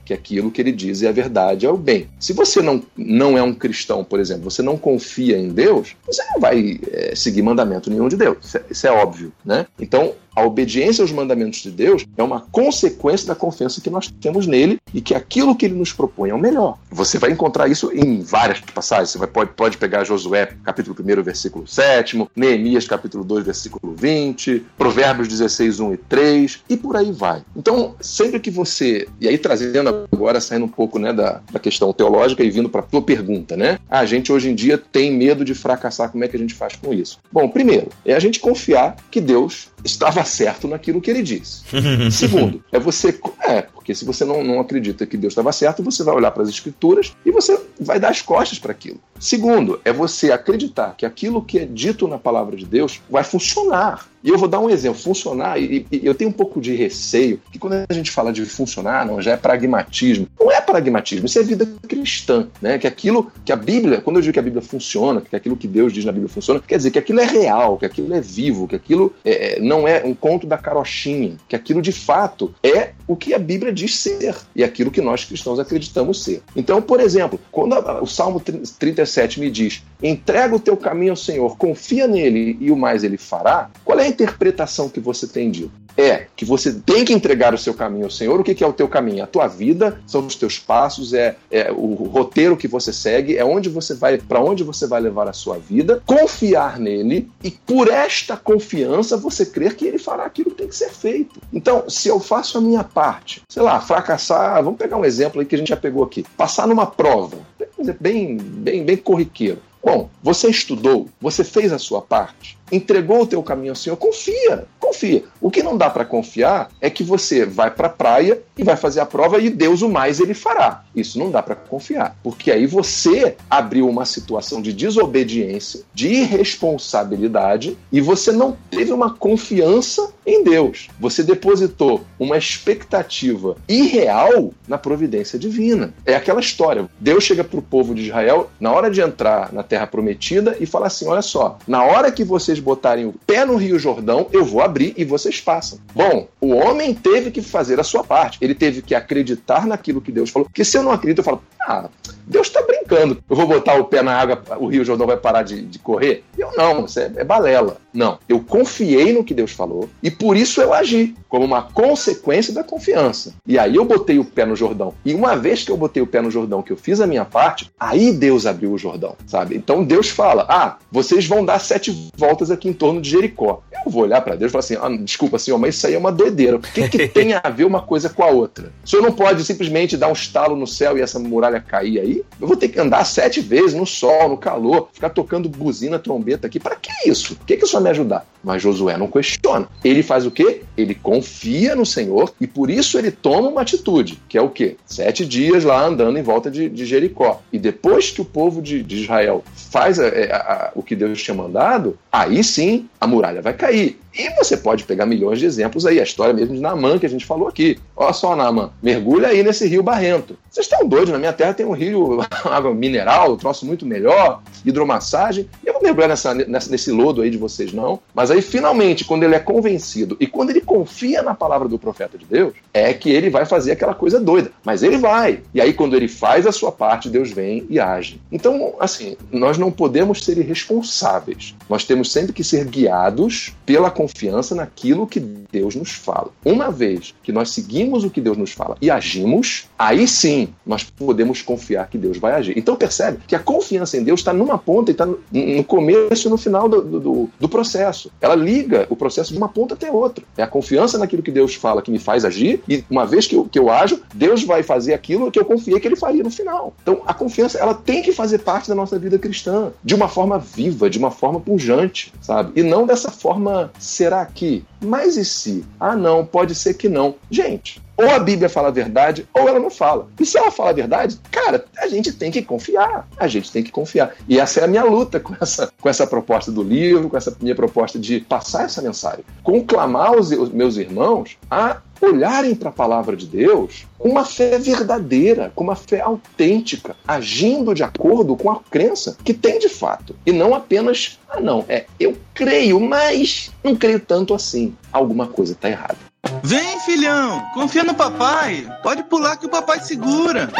que aquilo que ele diz é a verdade, é o bem. Se você não, não é um cristão, por exemplo, você não confia em Deus, você não vai é, seguir mandamento nenhum de Deus. Isso é, isso é óbvio, né? Então, a obediência aos mandamentos de Deus é uma consequência da confiança que nós temos nele e que aquilo que ele nos propõe é o melhor. Você vai encontrar isso em várias passagens. Você vai, pode, pode pegar Josué, capítulo 1, versículo 7, Neemias, capítulo 2, versículo 20, Provérbios 16, 1 e 3, e por aí vai. Então, sempre que você. E aí, trazendo agora, saindo um pouco né, da, da questão teológica e vindo para a tua pergunta, né? A gente hoje em dia tem medo de fracassar, como é que a gente faz com isso? Bom, primeiro, é a gente confiar que Deus estava certo naquilo que ele diz. Segundo, é você. É, porque se você não, não acredita que Deus estava certo, você vai olhar para as escrituras e você vai dar as costas para aquilo. Segundo, é você acreditar que aquilo que é dito na palavra de Deus vai funcionar. E eu vou dar um exemplo, funcionar, e, e, eu tenho um pouco de receio, que quando a gente fala de funcionar, não, já é pragmatismo. Não é pragmatismo, isso é vida cristã, né? Que aquilo que a Bíblia, quando eu digo que a Bíblia funciona, que aquilo que Deus diz na Bíblia funciona, quer dizer que aquilo é real, que aquilo é vivo, que aquilo é, é não é um conto da carochinha, que aquilo de fato é o que a Bíblia diz ser e aquilo que nós cristãos acreditamos ser. Então, por exemplo, quando a, o Salmo 37 me diz: entrega o teu caminho ao Senhor, confia nele e o mais ele fará, qual é a interpretação que você tem dito? é que você tem que entregar o seu caminho ao Senhor. O que, é o teu caminho? A tua vida, são os teus passos, é, é o roteiro que você segue, é onde você vai, para onde você vai levar a sua vida. Confiar nele e por esta confiança você crer que ele fará aquilo que tem que ser feito. Então, se eu faço a minha parte, sei lá, fracassar, vamos pegar um exemplo aí que a gente já pegou aqui, passar numa prova, bem, bem, bem corriqueiro. Bom, você estudou, você fez a sua parte, entregou o teu caminho ao Senhor, confia, confia. O que não dá para confiar é que você vai para a praia e vai fazer a prova e Deus o mais ele fará. Isso não dá para confiar, porque aí você abriu uma situação de desobediência, de irresponsabilidade e você não teve uma confiança em Deus. Você depositou uma expectativa irreal na providência divina. É aquela história. Deus chega para o povo de Israel na hora de entrar na terra prometida e fala assim: olha só, na hora que vocês botarem o pé no Rio Jordão, eu vou abrir e vocês passam. Bom, o homem teve que fazer a sua parte. Ele teve que acreditar naquilo que Deus falou. Porque se eu não acredito, eu falo, ah, Deus está brincando. Eu vou botar o pé na água, o Rio Jordão vai parar de, de correr? Eu não, isso é, é balela. Não, eu confiei no que Deus falou e por isso eu agi, como uma consequência da confiança. E aí eu botei o pé no Jordão. E uma vez que eu botei o pé no Jordão, que eu fiz a minha parte, aí Deus abriu o Jordão, sabe? Então Deus fala: ah, vocês vão dar sete voltas aqui em torno de Jericó. Eu vou olhar para Deus e falar assim: ah, desculpa, senhor, mas isso aí é uma doideira. O que, que tem a ver uma coisa com a outra? O senhor não pode simplesmente dar um estalo no céu e essa muralha cair aí? Eu vou ter que andar sete vezes no sol, no calor, ficar tocando buzina, trombeta aqui. Para que isso? O que, que isso me ajudar? Mas Josué não questiona. Ele faz o quê? Ele confia no Senhor e por isso ele toma uma atitude, que é o quê? Sete dias lá andando em volta de, de Jericó. E depois que o povo de, de Israel faz a, a, a, o que Deus tinha mandado, aí sim a muralha vai cair. E você pode pegar milhões de exemplos aí, a história mesmo de Naamã que a gente falou aqui. Olha só, Naamã, mergulha aí nesse rio barrento. Vocês estão doidos, na minha terra tem um rio, água mineral, um troço muito melhor, hidromassagem. Eu vou mergulhar nessa, nessa, nesse lodo aí de vocês, não. Mas aí, finalmente, quando ele é convencido e quando ele confia na palavra do profeta de Deus, é que ele vai fazer aquela coisa doida. Mas ele vai. E aí, quando ele faz a sua parte, Deus vem e age. Então, assim, nós não podemos ser irresponsáveis. Nós temos sempre que ser guiados pela confiança confiança naquilo que Deus nos fala. Uma vez que nós seguimos o que Deus nos fala e agimos, aí sim nós podemos confiar que Deus vai agir. Então percebe que a confiança em Deus está numa ponta e está no começo e no final do, do, do, processo. Ela liga o processo de uma ponta até outra. É a confiança naquilo que Deus fala que me faz agir e uma vez que eu, que eu ajo, Deus vai fazer aquilo que eu confiei que Ele faria no final. Então a confiança ela tem que fazer parte da nossa vida cristã de uma forma viva, de uma forma pujante, sabe? E não dessa forma será que? Mas e se? Ah, não, pode ser que não. Gente, ou a Bíblia fala a verdade, ou ela não fala. E se ela fala a verdade, cara, a gente tem que confiar. A gente tem que confiar. E essa é a minha luta com essa, com essa proposta do livro, com essa minha proposta de passar essa mensagem. Conclamar os, os meus irmãos a olharem para a palavra de Deus com uma fé verdadeira, com uma fé autêntica, agindo de acordo com a crença que tem de fato. E não apenas, ah, não, é, eu creio, mas não creio tanto assim. Alguma coisa está errada. Vem, filhão, confia no papai. Pode pular que o papai segura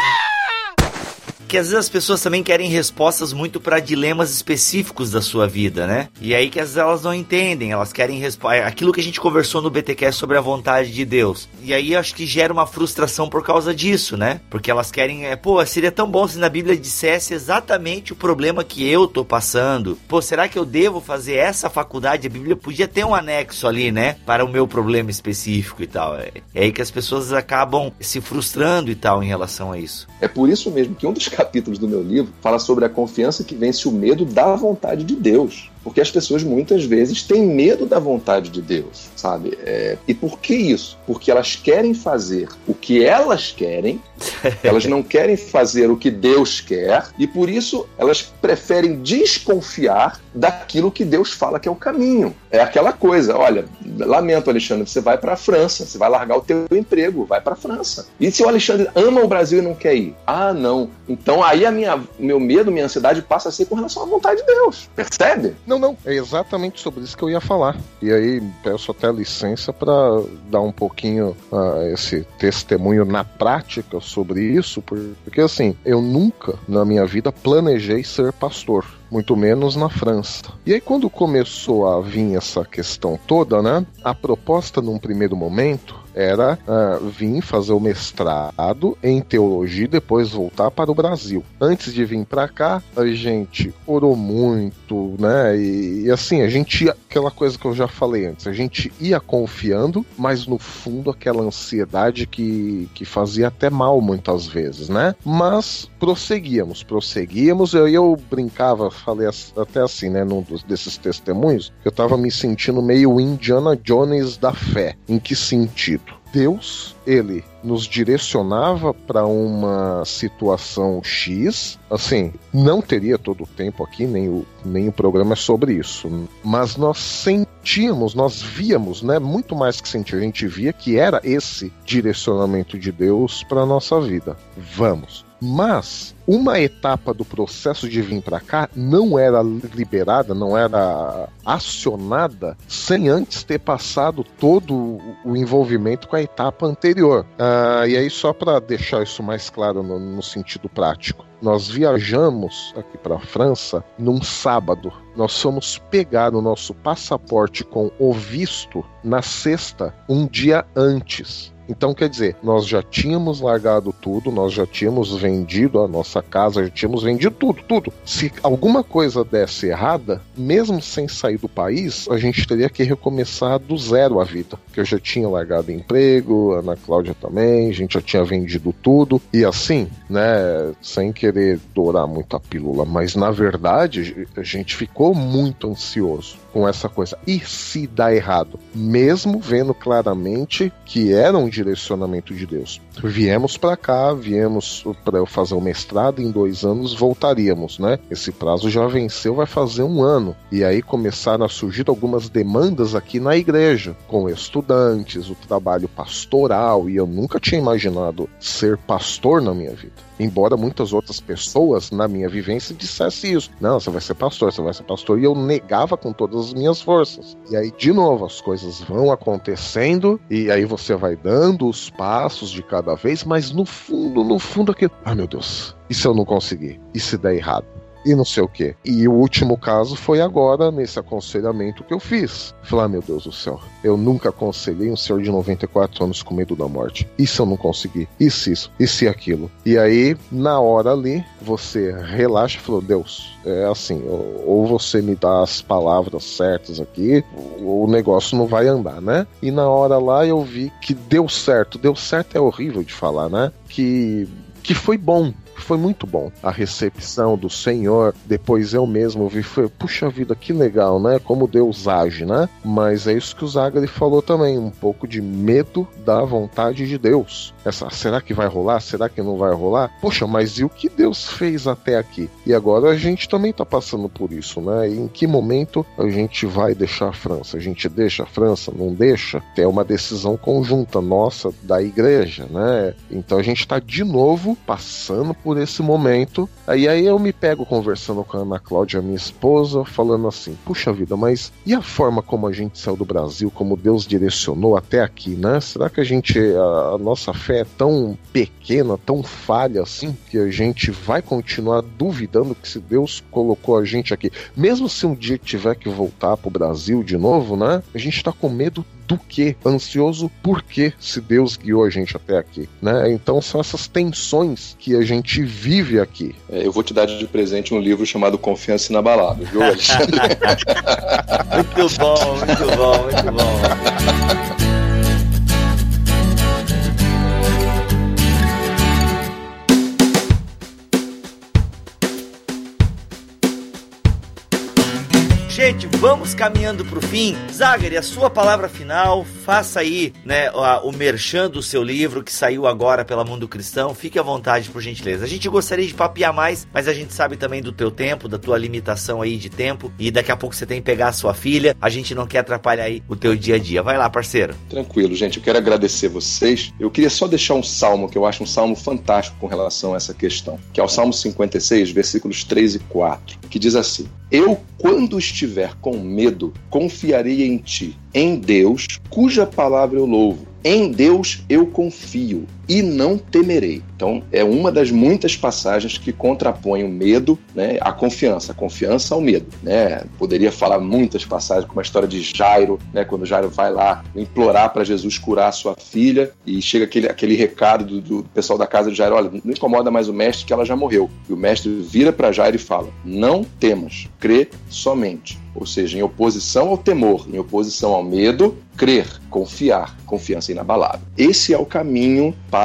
que às vezes as pessoas também querem respostas muito para dilemas específicos da sua vida, né? E aí que às vezes elas não entendem, elas querem é aquilo que a gente conversou no BTQ sobre a vontade de Deus. E aí acho que gera uma frustração por causa disso, né? Porque elas querem, é, pô, seria tão bom se na Bíblia dissesse exatamente o problema que eu tô passando. Pô, será que eu devo fazer essa faculdade? A Bíblia podia ter um anexo ali, né? Para o meu problema específico e tal. É, é aí que as pessoas acabam se frustrando e tal em relação a isso. É por isso mesmo que um dos capítulos do meu livro fala sobre a confiança que vence o medo da vontade de Deus. Porque as pessoas muitas vezes têm medo da vontade de Deus, sabe? É, e por que isso? Porque elas querem fazer o que elas querem, elas não querem fazer o que Deus quer, e por isso elas preferem desconfiar daquilo que Deus fala que é o caminho. É aquela coisa, olha, lamento, Alexandre, você vai para a França, você vai largar o teu emprego, vai para a França. E se o Alexandre ama o Brasil e não quer ir? Ah, não. Então aí a minha, meu medo, minha ansiedade passa a ser com relação à vontade de Deus. Percebe? Não, não, é exatamente sobre isso que eu ia falar. E aí peço até licença para dar um pouquinho uh, esse testemunho na prática sobre isso, porque assim, eu nunca na minha vida planejei ser pastor muito menos na França. E aí, quando começou a vir essa questão toda, né? A proposta, num primeiro momento, era uh, vir fazer o mestrado em teologia e depois voltar para o Brasil. Antes de vir para cá, a gente orou muito, né? E, e, assim, a gente ia, aquela coisa que eu já falei antes, a gente ia confiando, mas no fundo aquela ansiedade que, que fazia até mal muitas vezes, né? Mas prosseguíamos, prosseguíamos. Eu, eu brincava, falei até assim, né, num dos, desses testemunhos, que eu tava me sentindo meio Indiana Jones da fé. Em que sentido? Deus, ele nos direcionava para uma situação X. Assim, não teria todo o tempo aqui, nem o, nem o programa é sobre isso. Mas nós sentíamos, nós víamos, né? Muito mais que sentir, a gente via que era esse direcionamento de Deus para nossa vida. Vamos. Mas uma etapa do processo de vir para cá não era liberada, não era acionada sem antes ter passado todo o envolvimento com a etapa anterior. Ah, e aí, só para deixar isso mais claro no, no sentido prático, nós viajamos aqui para a França num sábado. Nós fomos pegar o nosso passaporte com o visto na sexta, um dia antes. Então, quer dizer, nós já tínhamos largado tudo, nós já tínhamos vendido a nossa casa, já tínhamos vendido tudo, tudo. Se alguma coisa desse errada, mesmo sem sair do país, a gente teria que recomeçar do zero a vida. Porque eu já tinha largado emprego, a Ana Cláudia também, a gente já tinha vendido tudo. E assim, né, sem querer dourar muito a pílula, mas na verdade a gente ficou muito ansioso com essa coisa. E se dá errado? Mesmo vendo claramente que era um direcionamento de Deus. Viemos para cá, viemos para eu fazer o mestrado, em dois anos voltaríamos, né? Esse prazo já venceu, vai fazer um ano. E aí começaram a surgir algumas demandas aqui na igreja, com estudantes, o trabalho pastoral, e eu nunca tinha imaginado ser pastor na minha vida. Embora muitas outras pessoas na minha vivência dissessem isso. Não, você vai ser pastor, você vai ser pastor. E eu negava com todas as minhas forças. E aí, de novo, as coisas vão acontecendo, e aí você vai dando os passos de cada vez, mas no fundo, no fundo, aquilo. Ah, meu Deus, e se eu não conseguir? E se der errado? E não sei o que. E o último caso foi agora, nesse aconselhamento que eu fiz. Falei, ah, meu Deus do céu, eu nunca aconselhei um senhor de 94 anos com medo da morte. Se eu não conseguir? E se isso? E aquilo? E aí, na hora ali, você relaxa e falou, Deus, é assim, ou você me dá as palavras certas aqui, o negócio não vai andar, né? E na hora lá eu vi que deu certo. Deu certo é horrível de falar, né? Que que foi bom, foi muito bom. A recepção do Senhor, depois eu mesmo vi, foi, puxa vida, que legal, né? Como Deus age, né? Mas é isso que o Zagari falou também, um pouco de medo da vontade de Deus. Essa, será que vai rolar? Será que não vai rolar? Poxa, mas e o que Deus fez até aqui? E agora a gente também tá passando por isso, né? E em que momento a gente vai deixar a França? A gente deixa a França? Não deixa? É uma decisão conjunta nossa da igreja, né? Então a gente tá de novo passando por por esse momento. Aí aí eu me pego conversando com a Ana Cláudia, minha esposa, falando assim: puxa vida, mas e a forma como a gente saiu do Brasil, como Deus direcionou até aqui, né? Será que a gente, a, a nossa fé é tão pequena, tão falha assim, que a gente vai continuar duvidando que se Deus colocou a gente aqui, mesmo se um dia tiver que voltar pro Brasil de novo, né? A gente tá com medo do que, ansioso por que se Deus guiou a gente até aqui, né? Então são essas tensões que a gente vive aqui. É, eu vou te dar de presente um livro chamado Confiança Inabalável, viu, Alexandre? muito bom, muito bom, muito bom. Vamos caminhando pro fim. Zagari, a sua palavra final, faça aí, né, o, o merchan do seu livro que saiu agora pela Mundo Cristão. Fique à vontade, por gentileza. A gente gostaria de papiar mais, mas a gente sabe também do teu tempo, da tua limitação aí de tempo e daqui a pouco você tem que pegar a sua filha. A gente não quer atrapalhar aí o teu dia a dia. Vai lá, parceiro. Tranquilo, gente. Eu quero agradecer vocês. Eu queria só deixar um salmo que eu acho um salmo fantástico com relação a essa questão, que é o Salmo 56, versículos 3 e 4, que diz assim: Eu, quando estiver com medo, confiarei em ti, em Deus, cuja palavra eu louvo. Em Deus eu confio e não temerei. Então, é uma das muitas passagens que contrapõe o medo né, à confiança, a confiança ao medo. Né? Poderia falar muitas passagens, como a história de Jairo, né, quando Jairo vai lá implorar para Jesus curar a sua filha e chega aquele, aquele recado do, do, pessoal da casa de Jairo: olha, não incomoda mais o mestre que ela já morreu. E o mestre vira para Jairo e fala: não temas, crê somente. Ou seja, em oposição ao temor, em oposição ao medo, crer, confiar, confiança inabalável. Esse é o caminho para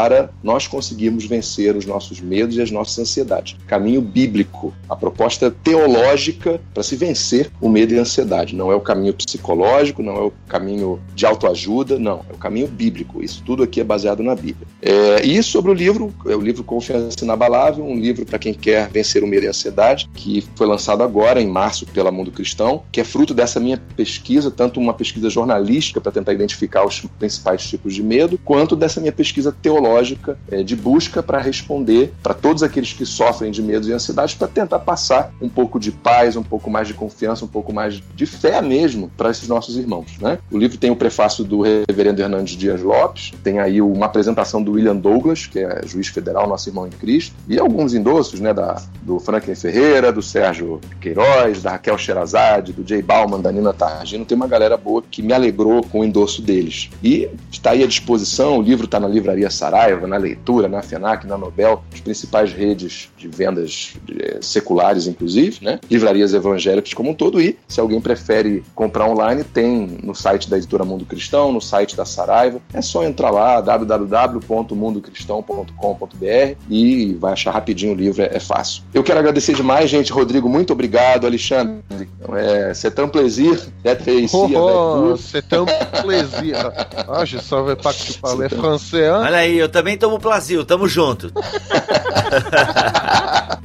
nós conseguirmos vencer os nossos medos e as nossas ansiedades. Caminho bíblico, a proposta teológica para se vencer o medo e a ansiedade. Não é o caminho psicológico, não é o caminho de autoajuda, não. É o caminho bíblico. Isso tudo aqui é baseado na Bíblia. É, e sobre o livro, é o livro Confiança Inabalável, um livro para quem quer vencer o medo e a ansiedade, que foi lançado agora, em março, pela Mundo Cristão, que é fruto dessa minha pesquisa, tanto uma pesquisa jornalística para tentar identificar os principais tipos de medo, quanto dessa minha pesquisa teológica é, de busca para responder para todos aqueles que sofrem de medo e ansiedade, para tentar passar um pouco de paz, um pouco mais de confiança, um pouco mais de fé mesmo para esses nossos irmãos. Né? O livro tem o prefácio do reverendo Hernandes Dias Lopes, tem aí uma apresentação do William Douglas, que é juiz federal, nosso irmão em Cristo, e alguns endossos né, da, do Franklin Ferreira, do Sérgio Queiroz, da Raquel Sherazade, do Jay Bauman, da Nina Targino, tem uma galera boa que me alegrou com o endosso deles. E está aí à disposição, o livro está na Livraria Saraiva, na Leitura, na FENAC, na Nobel, as principais redes de vendas eh, seculares, inclusive, né? livrarias evangélicas como um todo, e se alguém prefere comprar online, tem no site da Editora Mundo Cristão, no site da Saraiva, é só entrar lá, www.mundocristão.com.br e vai achar rapidinho o livro, é, é, fácil. Eu quero agradecer demais, gente, Rodrigo, muito obrigado, Alexandre, é, c'est un plaisir d'être ici Oh, oh, vous. c'est un plaisir. Ah, je savais pas que tu parlais français, hein? Olha aí, eu também tomo Brasil, tamo junto.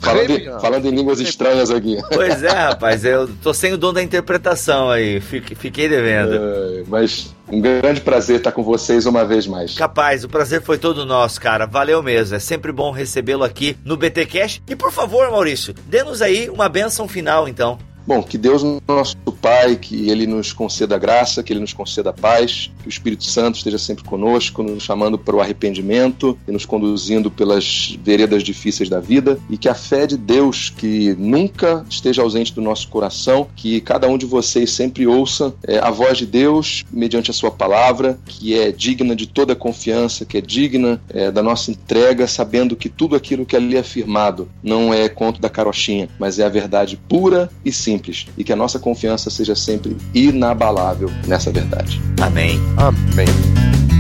Falando, em, falando em línguas estranhas aqui. Pois é, rapaz, eu tô sem o dom da interpretação aí, fique- fiquei devendo. É, mas um grande prazer estar com vocês uma vez mais. Capaz, o prazer foi todo nosso, cara. Valeu mesmo. É sempre bom recebê-lo aqui no BT Cash. E por favor, Maurício, dê-nos aí uma benção final, então. Bom, que Deus, nosso Pai, que Ele nos conceda graça, que Ele nos conceda paz, que o Espírito Santo esteja sempre conosco, nos chamando para o arrependimento e nos conduzindo pelas veredas difíceis da vida, e que a fé de Deus, que nunca esteja ausente do nosso coração, que cada um de vocês sempre ouça é, a voz de Deus mediante a Sua palavra, que é digna de toda confiança, que é digna é, da nossa entrega, sabendo que tudo aquilo que ali é afirmado não é conto da carochinha, mas é a verdade pura e simples, e que a nossa confiança seja sempre inabalável nessa verdade. Amém. Amém.